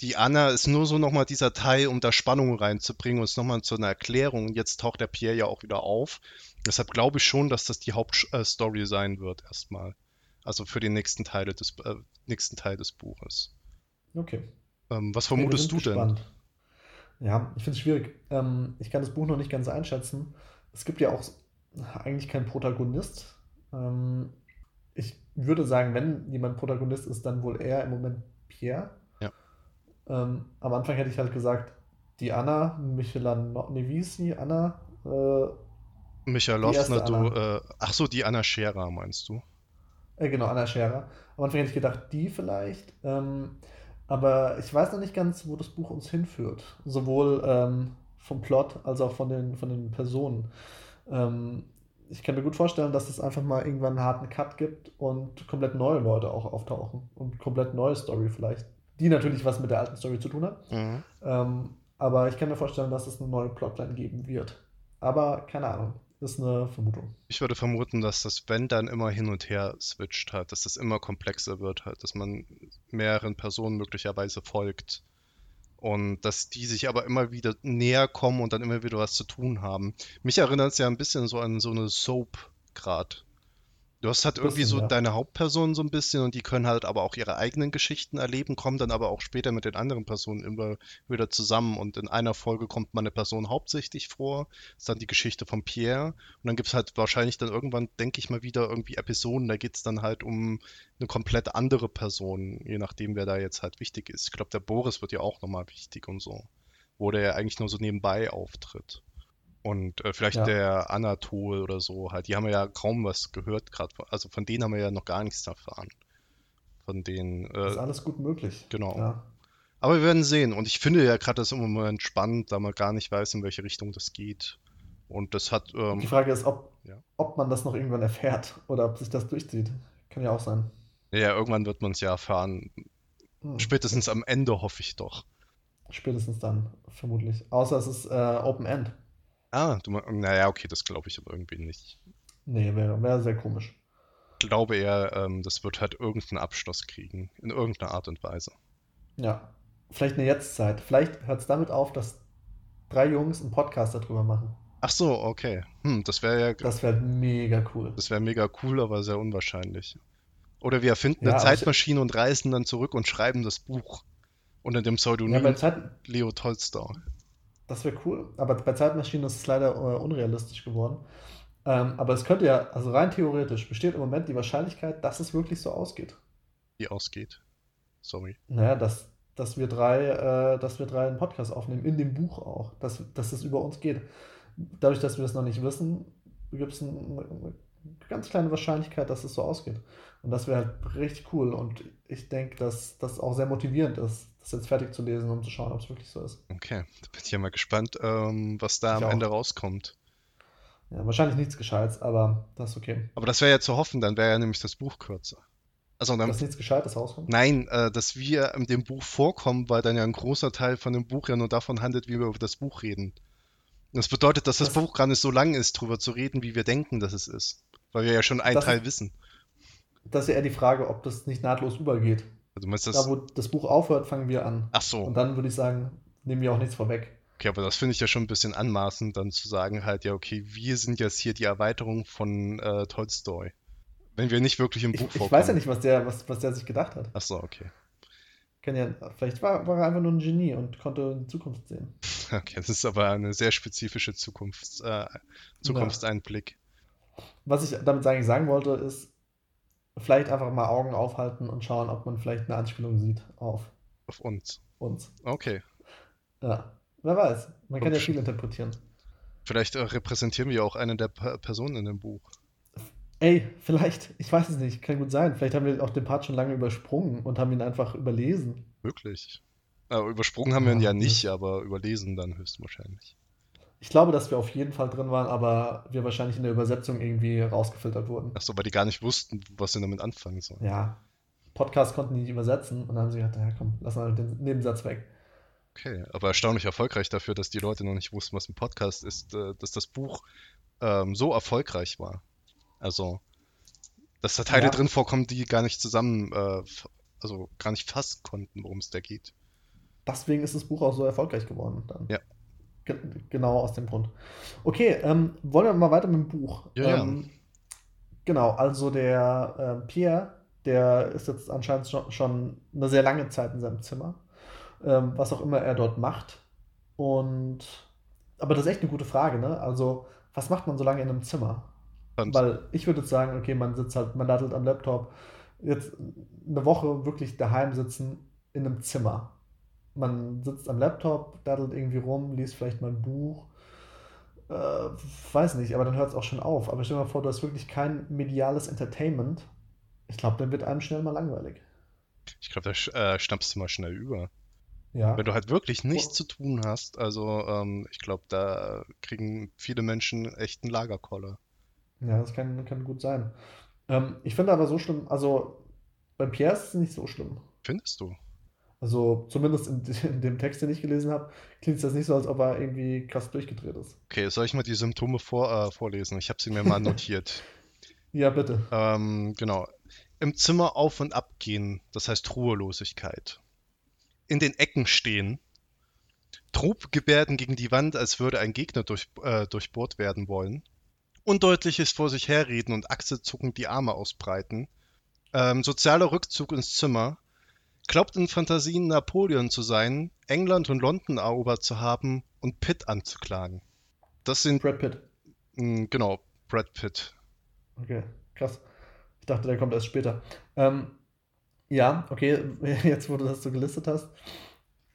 die Anna ist nur so nochmal dieser Teil, um da Spannung reinzubringen und es nochmal zu einer Erklärung. Jetzt taucht der Pierre ja auch wieder auf. Deshalb glaube ich schon, dass das die Hauptstory sein wird erstmal. Also für den nächsten Teil des, äh, nächsten Teil des Buches. Okay. Ähm, was vermutest okay, du gespannt. denn? Ja, ich finde es schwierig. Ähm, ich kann das Buch noch nicht ganz einschätzen. Es gibt ja auch eigentlich keinen Protagonist. Ähm, ich würde sagen, wenn jemand Protagonist ist, dann wohl eher im Moment Pierre. Ja. Ähm, am Anfang hätte ich halt gesagt, die Anna, Michelan, nee, wie ist sie? Anna? Äh, Michalovna, du, äh, ach so, die Anna Scherer meinst du? Äh, genau, Anna Scherer. Am Anfang hätte ich gedacht, die vielleicht. Ähm, aber ich weiß noch nicht ganz, wo das Buch uns hinführt. Sowohl ähm, vom Plot als auch von den, von den Personen. Ähm, ich kann mir gut vorstellen, dass es einfach mal irgendwann einen harten Cut gibt und komplett neue Leute auch auftauchen und komplett neue Story vielleicht, die natürlich was mit der alten Story zu tun hat. Mhm. Ähm, aber ich kann mir vorstellen, dass es eine neue Plotline geben wird. Aber keine Ahnung, ist eine Vermutung. Ich würde vermuten, dass das Wenn dann immer hin und her switcht hat, dass das immer komplexer wird halt, dass man mehreren Personen möglicherweise folgt und dass die sich aber immer wieder näher kommen und dann immer wieder was zu tun haben. Mich erinnert es ja ein bisschen so an so eine Soap gerade. Du hast halt irgendwie so ja. deine Hauptpersonen so ein bisschen und die können halt aber auch ihre eigenen Geschichten erleben, kommen dann aber auch später mit den anderen Personen immer wieder zusammen. Und in einer Folge kommt mal eine Person hauptsächlich vor, ist dann die Geschichte von Pierre. Und dann gibt es halt wahrscheinlich dann irgendwann, denke ich mal, wieder irgendwie Episoden, da geht es dann halt um eine komplett andere Person, je nachdem, wer da jetzt halt wichtig ist. Ich glaube, der Boris wird ja auch nochmal wichtig und so. Wo der ja eigentlich nur so nebenbei auftritt. Und äh, vielleicht ja. der Anatol oder so, halt, die haben wir ja kaum was gehört gerade. Also von denen haben wir ja noch gar nichts erfahren. Von denen. Äh, das ist alles gut möglich. Genau. Ja. Aber wir werden sehen. Und ich finde ja gerade das im Moment spannend, da man gar nicht weiß, in welche Richtung das geht. Und das hat. Ähm, die Frage ist, ob, ja. ob man das noch irgendwann erfährt oder ob sich das durchzieht. Kann ja auch sein. Ja, irgendwann wird man es ja erfahren. Hm. Spätestens am Ende hoffe ich doch. Spätestens dann, vermutlich. Außer es ist äh, Open End. Ah, du, naja, okay, das glaube ich aber irgendwie nicht. Nee, wäre wär sehr komisch. Ich glaube eher, ähm, das wird halt irgendeinen Abschluss kriegen, in irgendeiner Art und Weise. Ja, vielleicht eine Jetztzeit. Vielleicht hört es damit auf, dass drei Jungs einen Podcast darüber machen. Ach so, okay. Hm, das wäre ja. Das wäre mega cool. Das wäre mega cool, aber sehr unwahrscheinlich. Oder wir erfinden ja, eine Zeitmaschine und reisen dann zurück und schreiben das Buch unter dem Pseudonym ja, Zeit... Leo Tolstoy. Das wäre cool. Aber bei Zeitmaschinen ist es leider äh, unrealistisch geworden. Ähm, aber es könnte ja, also rein theoretisch, besteht im Moment die Wahrscheinlichkeit, dass es wirklich so ausgeht. Wie ausgeht? Sorry. Naja, dass, dass, wir drei, äh, dass wir drei einen Podcast aufnehmen, in dem Buch auch, dass, dass es über uns geht. Dadurch, dass wir das noch nicht wissen, gibt es eine, eine ganz kleine Wahrscheinlichkeit, dass es so ausgeht. Und das wäre halt richtig cool. Und ich denke, dass das auch sehr motivierend ist, das jetzt fertig zu lesen, um zu schauen, ob es wirklich so ist. Okay, da bin ich ja mal gespannt, ähm, was da ich am auch. Ende rauskommt. Ja, wahrscheinlich nichts Gescheites, aber das ist okay. Aber das wäre ja zu hoffen, dann wäre ja nämlich das Buch kürzer. Also dann, dass nichts Gescheites rauskommt? Nein, äh, dass wir in dem Buch vorkommen, weil dann ja ein großer Teil von dem Buch ja nur davon handelt, wie wir über das Buch reden. Das bedeutet, dass das, das Buch gar nicht so lang ist, darüber zu reden, wie wir denken, dass es ist. Weil wir ja schon einen Teil wissen. Das ist ja eher die Frage, ob das nicht nahtlos übergeht. Also das... Da, wo das Buch aufhört, fangen wir an. Ach so. Und dann würde ich sagen, nehmen wir auch nichts vorweg. Okay, aber das finde ich ja schon ein bisschen anmaßend, dann zu sagen halt, ja, okay, wir sind jetzt hier die Erweiterung von äh, Tolstoy. Wenn wir nicht wirklich im Buch ich, vorkommen. Ich weiß ja nicht, was der, was, was der sich gedacht hat. Ach so, okay. Kann ja, vielleicht war, war er einfach nur ein Genie und konnte in die Zukunft sehen. Okay, das ist aber eine sehr spezifische Zukunfts, äh, Zukunftseinblick. Ja. Was ich damit eigentlich sagen wollte, ist, vielleicht einfach mal Augen aufhalten und schauen, ob man vielleicht eine Anspielung sieht auf, auf uns. Uns. Okay. Ja, wer weiß. Man kann ja viel interpretieren. Vielleicht äh, repräsentieren wir auch eine der P Personen in dem Buch. Ey, vielleicht. Ich weiß es nicht. Kann gut sein. Vielleicht haben wir auch den Part schon lange übersprungen und haben ihn einfach überlesen. Möglich. Äh, übersprungen haben ja, wir ihn ja nicht, aber überlesen dann höchstwahrscheinlich. Ich glaube, dass wir auf jeden Fall drin waren, aber wir wahrscheinlich in der Übersetzung irgendwie rausgefiltert wurden. Achso, weil die gar nicht wussten, was sie damit anfangen sollen. Ja. Podcast konnten die nicht übersetzen und dann haben sie gesagt, ja komm, lass mal den Nebensatz weg. Okay, aber erstaunlich erfolgreich dafür, dass die Leute noch nicht wussten, was ein Podcast ist, äh, dass das Buch ähm, so erfolgreich war. Also, dass da Teile ja. drin vorkommen, die gar nicht zusammen, äh, also gar nicht fassen konnten, worum es da geht. Deswegen ist das Buch auch so erfolgreich geworden dann. Ja. Genau aus dem Grund. Okay, ähm, wollen wir mal weiter mit dem Buch. Ja, ähm, Genau, also der äh, Pierre der ist jetzt anscheinend schon eine sehr lange Zeit in seinem Zimmer, ähm, was auch immer er dort macht. Und aber das ist echt eine gute Frage, ne? Also, was macht man so lange in einem Zimmer? Und Weil ich würde jetzt sagen, okay, man sitzt halt, man dattelt am Laptop, jetzt eine Woche wirklich daheim sitzen in einem Zimmer. Man sitzt am Laptop, dattelt irgendwie rum, liest vielleicht mal ein Buch. Äh, weiß nicht, aber dann hört es auch schon auf. Aber stell dir mal vor, du hast wirklich kein mediales Entertainment. Ich glaube, dann wird einem schnell mal langweilig. Ich glaube, da äh, schnappst du mal schnell über. Ja. Wenn du halt wirklich nichts zu tun hast, also ähm, ich glaube, da kriegen viele Menschen echt einen Lagerkoller. Ja, das kann, kann gut sein. Ähm, ich finde aber so schlimm, also bei Pierre ist es nicht so schlimm. Findest du? Also zumindest in, in dem Text, den ich gelesen habe, klingt das nicht so, als ob er irgendwie krass durchgedreht ist. Okay, soll ich mal die Symptome vor, äh, vorlesen? Ich habe sie mir mal notiert. ja, bitte. Ähm, genau. Im Zimmer auf und ab gehen, das heißt Ruhelosigkeit. In den Ecken stehen. Trubgebärden gegen die Wand, als würde ein Gegner durch, äh, durchbohrt werden wollen. Undeutliches vor sich herreden und achselzuckend die Arme ausbreiten. Ähm, sozialer Rückzug ins Zimmer glaubt in Fantasien Napoleon zu sein, England und London erobert zu haben und Pitt anzuklagen. Das sind. Brad Pitt. Mh, hm, genau, Brad Pitt. Okay, krass. Ich dachte, der kommt erst später. Ähm, ja, okay, jetzt wo du das so gelistet hast,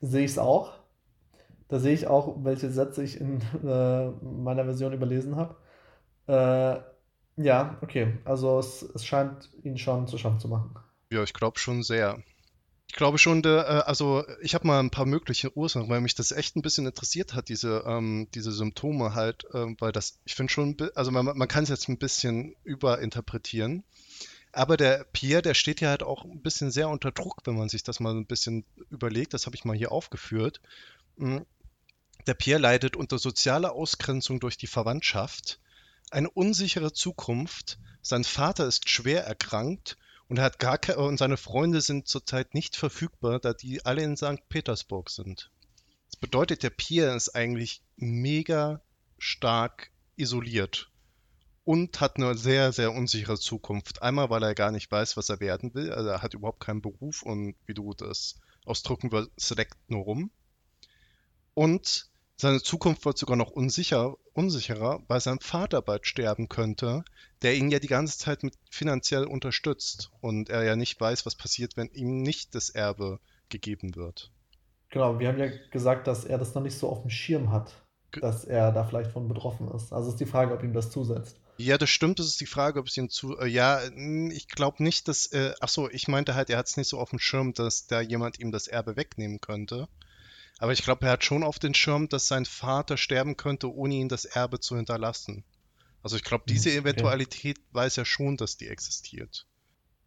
sehe ich es auch. Da sehe ich auch, welche Sätze ich in äh, meiner Version überlesen habe. Äh, ja, okay. Also es, es scheint ihn schon zu schaffen zu machen. Ja, ich glaube schon sehr. Ich glaube schon, der, äh, also ich habe mal ein paar mögliche Ursachen, weil mich das echt ein bisschen interessiert hat, diese, ähm, diese Symptome halt, ähm, weil das, ich finde schon, also man, man kann es jetzt ein bisschen überinterpretieren. Aber der Pierre, der steht ja halt auch ein bisschen sehr unter Druck, wenn man sich das mal ein bisschen überlegt. Das habe ich mal hier aufgeführt. Hm. Der Pierre leidet unter sozialer Ausgrenzung durch die Verwandtschaft, eine unsichere Zukunft, sein Vater ist schwer erkrankt und hat gar keine, und seine Freunde sind zurzeit nicht verfügbar, da die alle in St. Petersburg sind. Das bedeutet, der Pierre ist eigentlich mega stark isoliert und hat eine sehr, sehr unsichere Zukunft. Einmal, weil er gar nicht weiß, was er werden will. Also er hat überhaupt keinen Beruf und wie du das ausdrücken willst, leckt nur rum. Und seine Zukunft wird sogar noch unsicher, unsicherer, weil sein Vater bald sterben könnte, der ihn ja die ganze Zeit mit finanziell unterstützt und er ja nicht weiß, was passiert, wenn ihm nicht das Erbe gegeben wird. Genau, wir haben ja gesagt, dass er das noch nicht so auf dem Schirm hat, dass er da vielleicht von betroffen ist. Also ist die Frage, ob ihm das zusetzt. Ja, das stimmt. Das ist die Frage, ob es ihm zu. Äh, ja, ich glaube nicht, dass. Äh, ach so, ich meinte halt, er hat es nicht so auf dem Schirm, dass da jemand ihm das Erbe wegnehmen könnte. Aber ich glaube, er hat schon auf den Schirm, dass sein Vater sterben könnte, ohne ihm das Erbe zu hinterlassen. Also ich glaube, hm, diese Eventualität okay. weiß er schon, dass die existiert.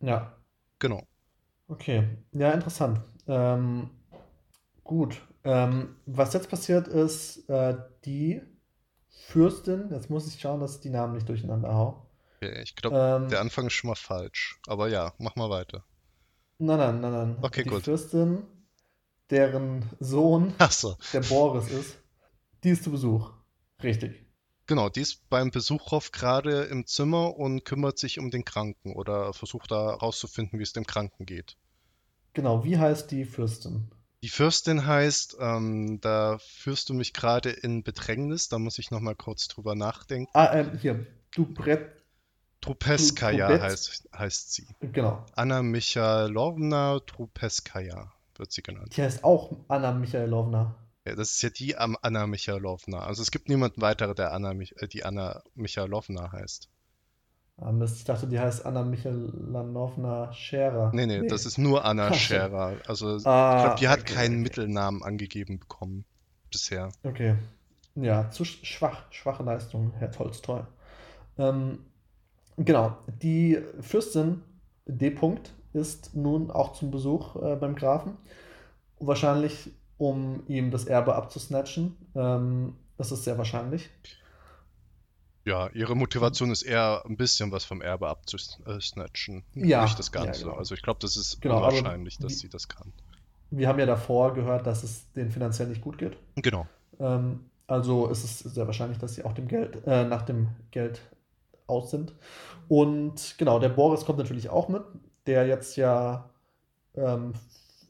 Ja. Genau. Okay, ja, interessant. Ähm, gut. Ähm, was jetzt passiert ist, äh, die Fürstin, jetzt muss ich schauen, dass ich die Namen nicht durcheinander hau. Okay, ich glaube, ähm, der Anfang ist schon mal falsch. Aber ja, mach mal weiter. Nein, nein, nein, nein. Okay, die gut. Fürstin deren Sohn so. der Boris ist, die ist zu Besuch. Richtig. Genau, die ist beim Besuchhof gerade im Zimmer und kümmert sich um den Kranken oder versucht da rauszufinden, wie es dem Kranken geht. Genau, wie heißt die Fürstin? Die Fürstin heißt, ähm, da führst du mich gerade in Bedrängnis, da muss ich nochmal kurz drüber nachdenken. Ah, ähm, hier, du Brett. Trupeskaja heißt, heißt sie. Genau. Anna Michailowna Trupeskaja wird sie genannt. Die heißt auch Anna Michailowna. Ja, das ist ja die Anna Michailowna. Also es gibt niemanden weiter, der Anna, äh, die Anna Michailowna heißt. Ah, Mist, ich dachte, die heißt Anna Michailowna Scherer. Nee, nee, nee, das ist nur Anna Scherer. Also ah, ich glaube, die hat okay, keinen okay. Mittelnamen angegeben bekommen bisher. Okay. Ja, zu schwach, schwache Leistung, Herr Tolstoi. Ähm, genau, die Fürstin D. -Punkt ist nun auch zum Besuch äh, beim Grafen. Wahrscheinlich, um ihm das Erbe abzusnatchen. Ähm, das ist sehr wahrscheinlich. Ja, ihre Motivation ist eher ein bisschen was vom Erbe abzusnatchen. Ja. Nicht das Ganze. Ja, genau. Also ich glaube, das ist genau, unwahrscheinlich, dass sie das kann. Wir haben ja davor gehört, dass es denen finanziell nicht gut geht. Genau. Ähm, also ist es sehr wahrscheinlich, dass sie auch dem Geld, äh, nach dem Geld aus sind. Und genau, der Boris kommt natürlich auch mit. Der jetzt ja ähm,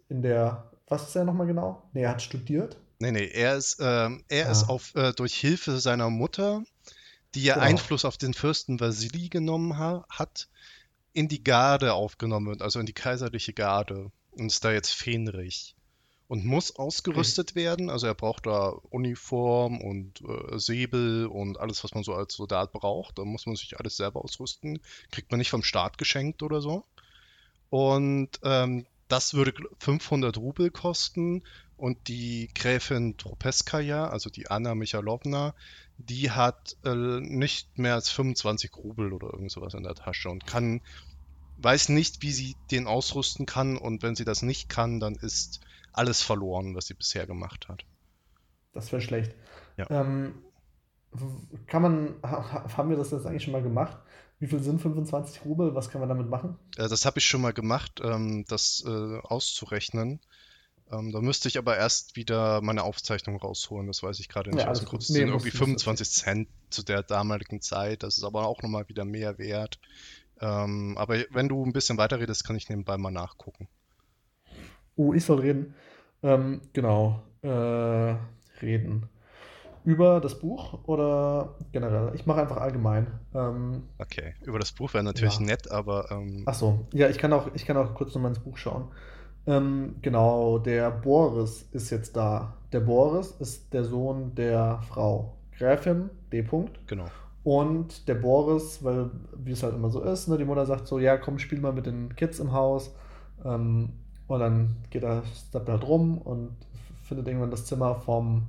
in der, was ist er nochmal genau? Nee, er hat studiert. Nee, nee, er ist, ähm, er ah. ist auf, äh, durch Hilfe seiner Mutter, die ja genau. Einfluss auf den Fürsten Vasili genommen ha hat, in die Garde aufgenommen wird, also in die kaiserliche Garde und ist da jetzt Fähnrich und muss ausgerüstet okay. werden. Also er braucht da Uniform und äh, Säbel und alles, was man so als Soldat braucht. Da muss man sich alles selber ausrüsten. Kriegt man nicht vom Staat geschenkt oder so. Und ähm, das würde 500 Rubel kosten. Und die Gräfin Tropeskaja, also die Anna Michalowna, die hat äh, nicht mehr als 25 Rubel oder irgend sowas in der Tasche und kann, weiß nicht, wie sie den ausrüsten kann. Und wenn sie das nicht kann, dann ist alles verloren, was sie bisher gemacht hat. Das wäre schlecht. Ja. Ähm, kann man, haben wir das jetzt eigentlich schon mal gemacht? Wie viel sind 25 Rubel? Was kann man damit machen? Äh, das habe ich schon mal gemacht, ähm, das äh, auszurechnen. Ähm, da müsste ich aber erst wieder meine Aufzeichnung rausholen, das weiß ich gerade nicht. Ja, also kurz, nee, sind irgendwie 25 Cent zu der damaligen Zeit, das ist aber auch nochmal wieder mehr wert. Ähm, aber wenn du ein bisschen weiter redest, kann ich nebenbei mal nachgucken. Oh, ich soll reden. Ähm, genau. Äh, reden. Über das Buch oder generell? Ich mache einfach allgemein. Ähm, okay, über das Buch wäre natürlich ja. nett, aber. Ähm... Ach so, ja, ich kann auch, ich kann auch kurz nochmal ins Buch schauen. Ähm, genau, der Boris ist jetzt da. Der Boris ist der Sohn der Frau Gräfin D. -Punkt. Genau. Und der Boris, weil wie es halt immer so ist, ne, die Mutter sagt so, ja, komm, spiel mal mit den Kids im Haus. Ähm, und dann geht er, steppt halt rum und findet irgendwann das Zimmer vom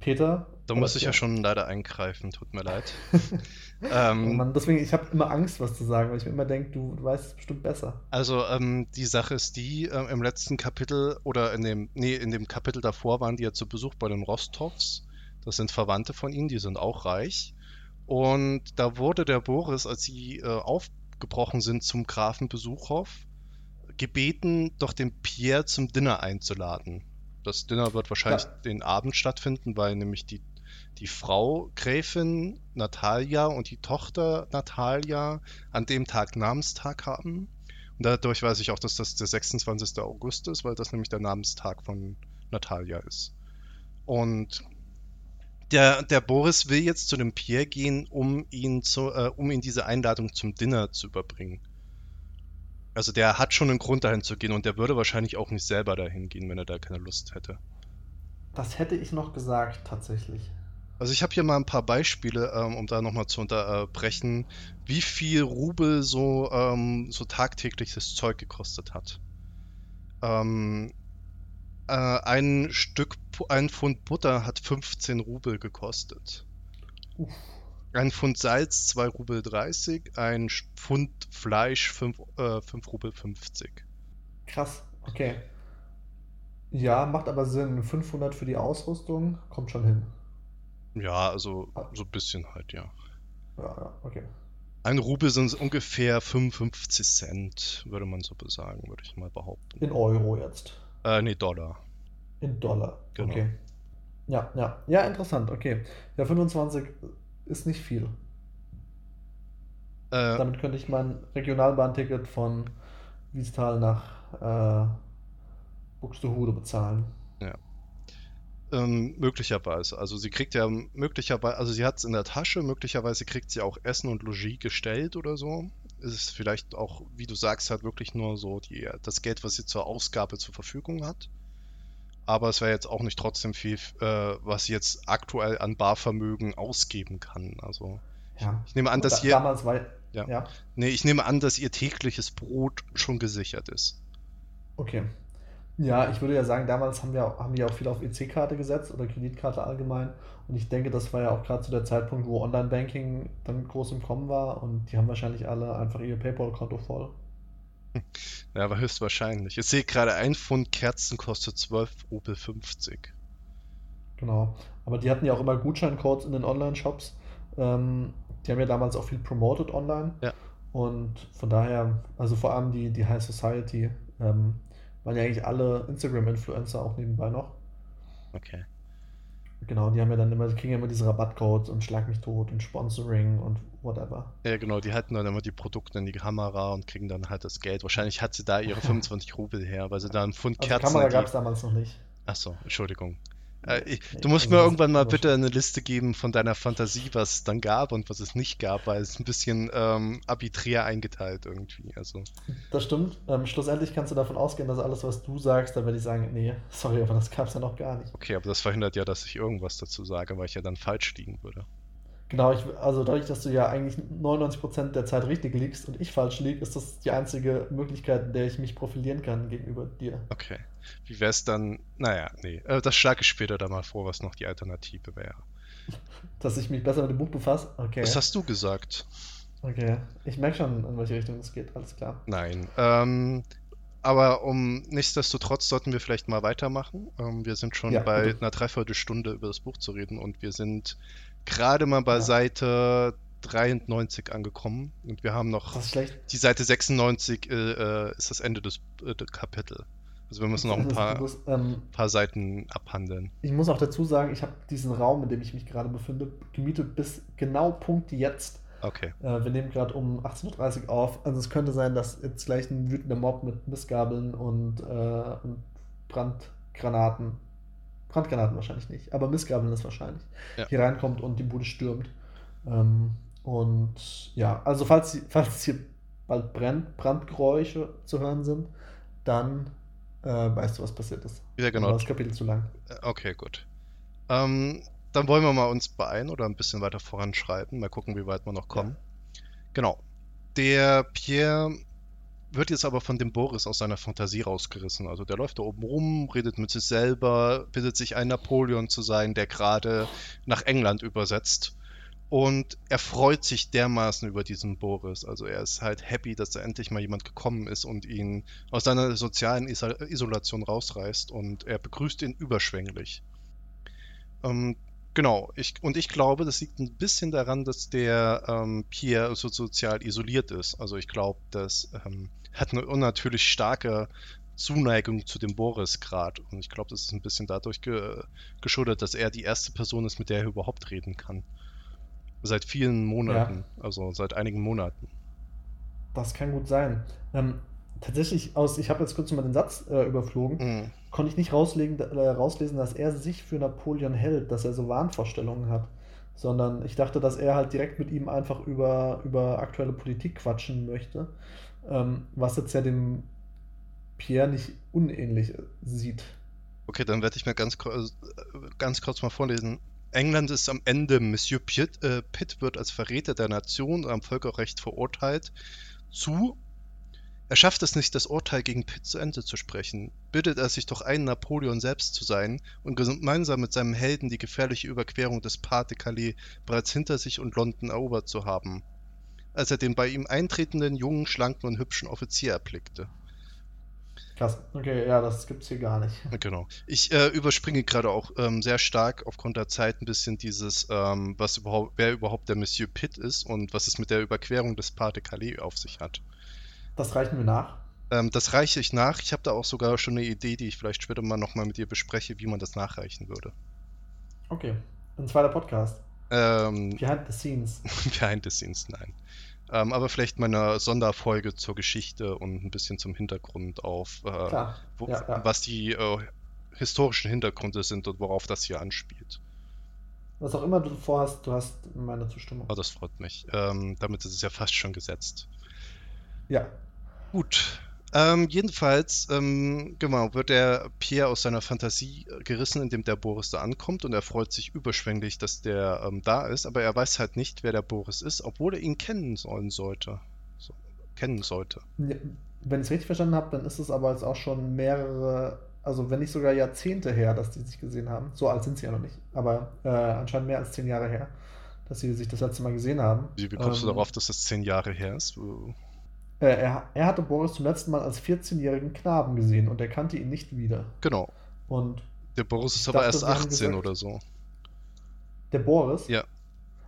Peter. Da muss ich ja schon leider eingreifen, tut mir leid. ähm, Mann, deswegen, ich habe immer Angst, was zu sagen, weil ich mir immer denke, du, du weißt es bestimmt besser. Also, ähm, die Sache ist die, äh, im letzten Kapitel oder in dem, nee, in dem Kapitel davor waren die ja zu Besuch bei den Rostovs. Das sind Verwandte von ihnen, die sind auch reich. Und da wurde der Boris, als sie äh, aufgebrochen sind zum Grafen Besuchhof, gebeten, doch den Pierre zum Dinner einzuladen. Das Dinner wird wahrscheinlich ja. den Abend stattfinden, weil nämlich die, die Frau Gräfin Natalia und die Tochter Natalia an dem Tag Namenstag haben. Und dadurch weiß ich auch, dass das der 26. August ist, weil das nämlich der Namenstag von Natalia ist. Und der, der Boris will jetzt zu dem Pierre gehen, um ihn, zu, äh, um ihn diese Einladung zum Dinner zu überbringen. Also der hat schon einen Grund dahin zu gehen und der würde wahrscheinlich auch nicht selber dahin gehen, wenn er da keine Lust hätte. Das hätte ich noch gesagt, tatsächlich. Also ich habe hier mal ein paar Beispiele, ähm, um da nochmal zu unterbrechen, wie viel Rubel so, ähm, so tagtägliches Zeug gekostet hat. Ähm, äh, ein Stück, ein Pfund Butter hat 15 Rubel gekostet. Uff. Ein Pfund Salz 2 Rubel 30, ein Pfund Fleisch 5, äh, 5 Rubel 50. Krass, okay. Ja, macht aber Sinn. 500 für die Ausrüstung kommt schon hin. Ja, also so ein bisschen halt, ja. Ja, ja, okay. Ein Rubel sind ungefähr 55 Cent, würde man so sagen, würde ich mal behaupten. In Euro jetzt? Äh, nee, Dollar. In Dollar, genau. okay. Ja, ja. Ja, interessant, okay. Ja, 25 ist nicht viel. Äh, Damit könnte ich mein Regionalbahnticket von Wiestal nach äh, Buxtehude bezahlen. Ähm, möglicherweise. Also sie kriegt ja möglicherweise, also sie hat es in der Tasche, möglicherweise kriegt sie auch Essen und Logis gestellt oder so. Es ist vielleicht auch, wie du sagst, halt wirklich nur so die, das Geld, was sie zur Ausgabe zur Verfügung hat aber es wäre jetzt auch nicht trotzdem viel, äh, was sie jetzt aktuell an Barvermögen ausgeben kann. Also ja. ich nehme an, dass da, ihr damals war, ja. ja. Nee, ich nehme an, dass ihr tägliches Brot schon gesichert ist. Okay. Ja, ich würde ja sagen, damals haben wir haben die auch viel auf EC-Karte gesetzt oder Kreditkarte allgemein. Und ich denke, das war ja auch gerade zu der Zeitpunkt, wo Online-Banking dann groß im Kommen war und die haben wahrscheinlich alle einfach ihr PayPal-Konto voll. Ja, aber höchstwahrscheinlich. Ich sehe gerade, ein Pfund Kerzen kostet 12 Rubel 50. Genau. Aber die hatten ja auch immer Gutscheincodes in den Online-Shops. Ähm, die haben ja damals auch viel promoted online. Ja. Und von daher, also vor allem die, die High Society, ähm, waren ja eigentlich alle Instagram-Influencer auch nebenbei noch. Okay. Genau, die haben ja dann immer, die kriegen ja immer diese Rabattcodes und Schlag mich tot und Sponsoring und whatever. Ja, genau, die halten dann immer die Produkte in die Kamera und kriegen dann halt das Geld. Wahrscheinlich hat sie da ihre 25 Rubel her, weil sie da einen Pfund also Kerzen. Kamera gab es damals noch nicht. Achso, Entschuldigung. Äh, ich, du musst mir irgendwann mal bitte eine Liste geben von deiner Fantasie, was es dann gab und was es nicht gab, weil es ein bisschen ähm, arbiträr eingeteilt irgendwie. Also. Das stimmt. Ähm, schlussendlich kannst du davon ausgehen, dass alles, was du sagst, da werde ich sagen, nee, sorry, aber das gab es ja noch gar nicht. Okay, aber das verhindert ja, dass ich irgendwas dazu sage, weil ich ja dann falsch liegen würde. Genau, ich, also dadurch, dass du ja eigentlich 99% der Zeit richtig liegst und ich falsch liege, ist das die einzige Möglichkeit, in der ich mich profilieren kann gegenüber dir. Okay. Wie wäre es dann? Naja, nee. Äh, das schlage ich später dann mal vor, was noch die Alternative wäre. Dass ich mich besser mit dem Buch befasse? Okay. Das hast du gesagt. Okay. Ich merke schon, in welche Richtung es geht. Alles klar. Nein. Ähm, aber um nichtsdestotrotz sollten wir vielleicht mal weitermachen. Ähm, wir sind schon ja, bei bitte. einer Dreiviertelstunde über das Buch zu reden und wir sind gerade mal bei ja. Seite 93 angekommen und wir haben noch die Seite 96 äh, äh, ist das Ende des äh, Kapitels. Also wir müssen noch ein paar, musst, ähm, paar Seiten abhandeln. Ich muss auch dazu sagen, ich habe diesen Raum, in dem ich mich gerade befinde, gemietet bis genau Punkt jetzt. Okay. Äh, wir nehmen gerade um 18.30 Uhr auf. Also es könnte sein, dass jetzt gleich ein wütender Mob mit Missgabeln und, äh, und Brandgranaten Brandgranaten wahrscheinlich nicht, aber Missgabeln ist wahrscheinlich. Ja. Hier reinkommt und die Bude stürmt. Ähm, und ja, also falls, falls hier bald brennt, Brandgeräusche zu hören sind, dann äh, weißt du, was passiert ist. Ja, genau. das Kapitel zu lang. Äh, okay, gut. Ähm, dann wollen wir mal uns beeilen oder ein bisschen weiter voranschreiten. Mal gucken, wie weit wir noch kommen. Ja. Genau. Der Pierre wird jetzt aber von dem Boris aus seiner Fantasie rausgerissen. Also der läuft da oben rum, redet mit sich selber, bittet sich ein Napoleon zu sein, der gerade nach England übersetzt. Und er freut sich dermaßen über diesen Boris. Also er ist halt happy, dass da endlich mal jemand gekommen ist und ihn aus seiner sozialen Isolation rausreißt. Und er begrüßt ihn überschwänglich. Ähm, Genau, ich, und ich glaube, das liegt ein bisschen daran, dass der ähm, Pierre so sozial isoliert ist. Also ich glaube, das ähm, hat eine unnatürlich starke Zuneigung zu dem Boris gerade. Und ich glaube, das ist ein bisschen dadurch ge geschuldet, dass er die erste Person ist, mit der er überhaupt reden kann. Seit vielen Monaten, ja. also seit einigen Monaten. Das kann gut sein. Ähm, tatsächlich aus, ich habe jetzt kurz mal den Satz äh, überflogen, mhm. konnte ich nicht rauslegen, äh, rauslesen, dass er sich für Napoleon hält, dass er so Wahnvorstellungen hat. Sondern ich dachte, dass er halt direkt mit ihm einfach über, über aktuelle Politik quatschen möchte. Ähm, was jetzt ja dem Pierre nicht unähnlich sieht. Okay, dann werde ich mir ganz, äh, ganz kurz mal vorlesen. England ist am Ende. Monsieur Pitt, äh, Pitt wird als Verräter der Nation am Völkerrecht verurteilt. Zu er schafft es nicht, das Urteil gegen Pitt zu Ende zu sprechen, bittet er sich doch ein, Napoleon selbst zu sein und gemeinsam mit seinem Helden die gefährliche Überquerung des Pas de Calais bereits hinter sich und London erobert zu haben, als er den bei ihm eintretenden jungen, schlanken und hübschen Offizier erblickte. Krass, okay, ja, das gibt's hier gar nicht. Genau. Ich äh, überspringe gerade auch ähm, sehr stark aufgrund der Zeit ein bisschen dieses, ähm, was überhaupt, wer überhaupt der Monsieur Pitt ist und was es mit der Überquerung des Pas de Calais auf sich hat. Das reichen wir nach. Ähm, das reiche ich nach. Ich habe da auch sogar schon eine Idee, die ich vielleicht später mal nochmal mit dir bespreche, wie man das nachreichen würde. Okay. Ein zweiter Podcast. Ähm, Behind the Scenes. Behind the Scenes, nein. Ähm, aber vielleicht mal eine Sonderfolge zur Geschichte und ein bisschen zum Hintergrund auf, äh, wo, ja, ja. was die äh, historischen Hintergründe sind und worauf das hier anspielt. Was auch immer du vorhast, du hast meine Zustimmung. Oh, das freut mich. Ähm, damit ist es ja fast schon gesetzt. Ja, Gut. Ähm, jedenfalls, ähm, genau, wird der Pierre aus seiner Fantasie gerissen, indem der Boris da ankommt und er freut sich überschwänglich, dass der ähm, da ist, aber er weiß halt nicht, wer der Boris ist, obwohl er ihn kennen sollen sollte. So, kennen sollte. Wenn ich es richtig verstanden habe, dann ist es aber jetzt auch schon mehrere, also wenn nicht sogar Jahrzehnte her, dass die sich gesehen haben. So alt sind sie ja noch nicht, aber äh, anscheinend mehr als zehn Jahre her, dass sie sich das letzte Mal gesehen haben. Wie, wie kommst du ähm, darauf, dass das zehn Jahre her ist? Äh, er, er hatte Boris zum letzten Mal als 14-jährigen Knaben gesehen und er kannte ihn nicht wieder. Genau. Und der Boris ist aber dachte, erst 18 gesagt, oder so. Der Boris? Ja.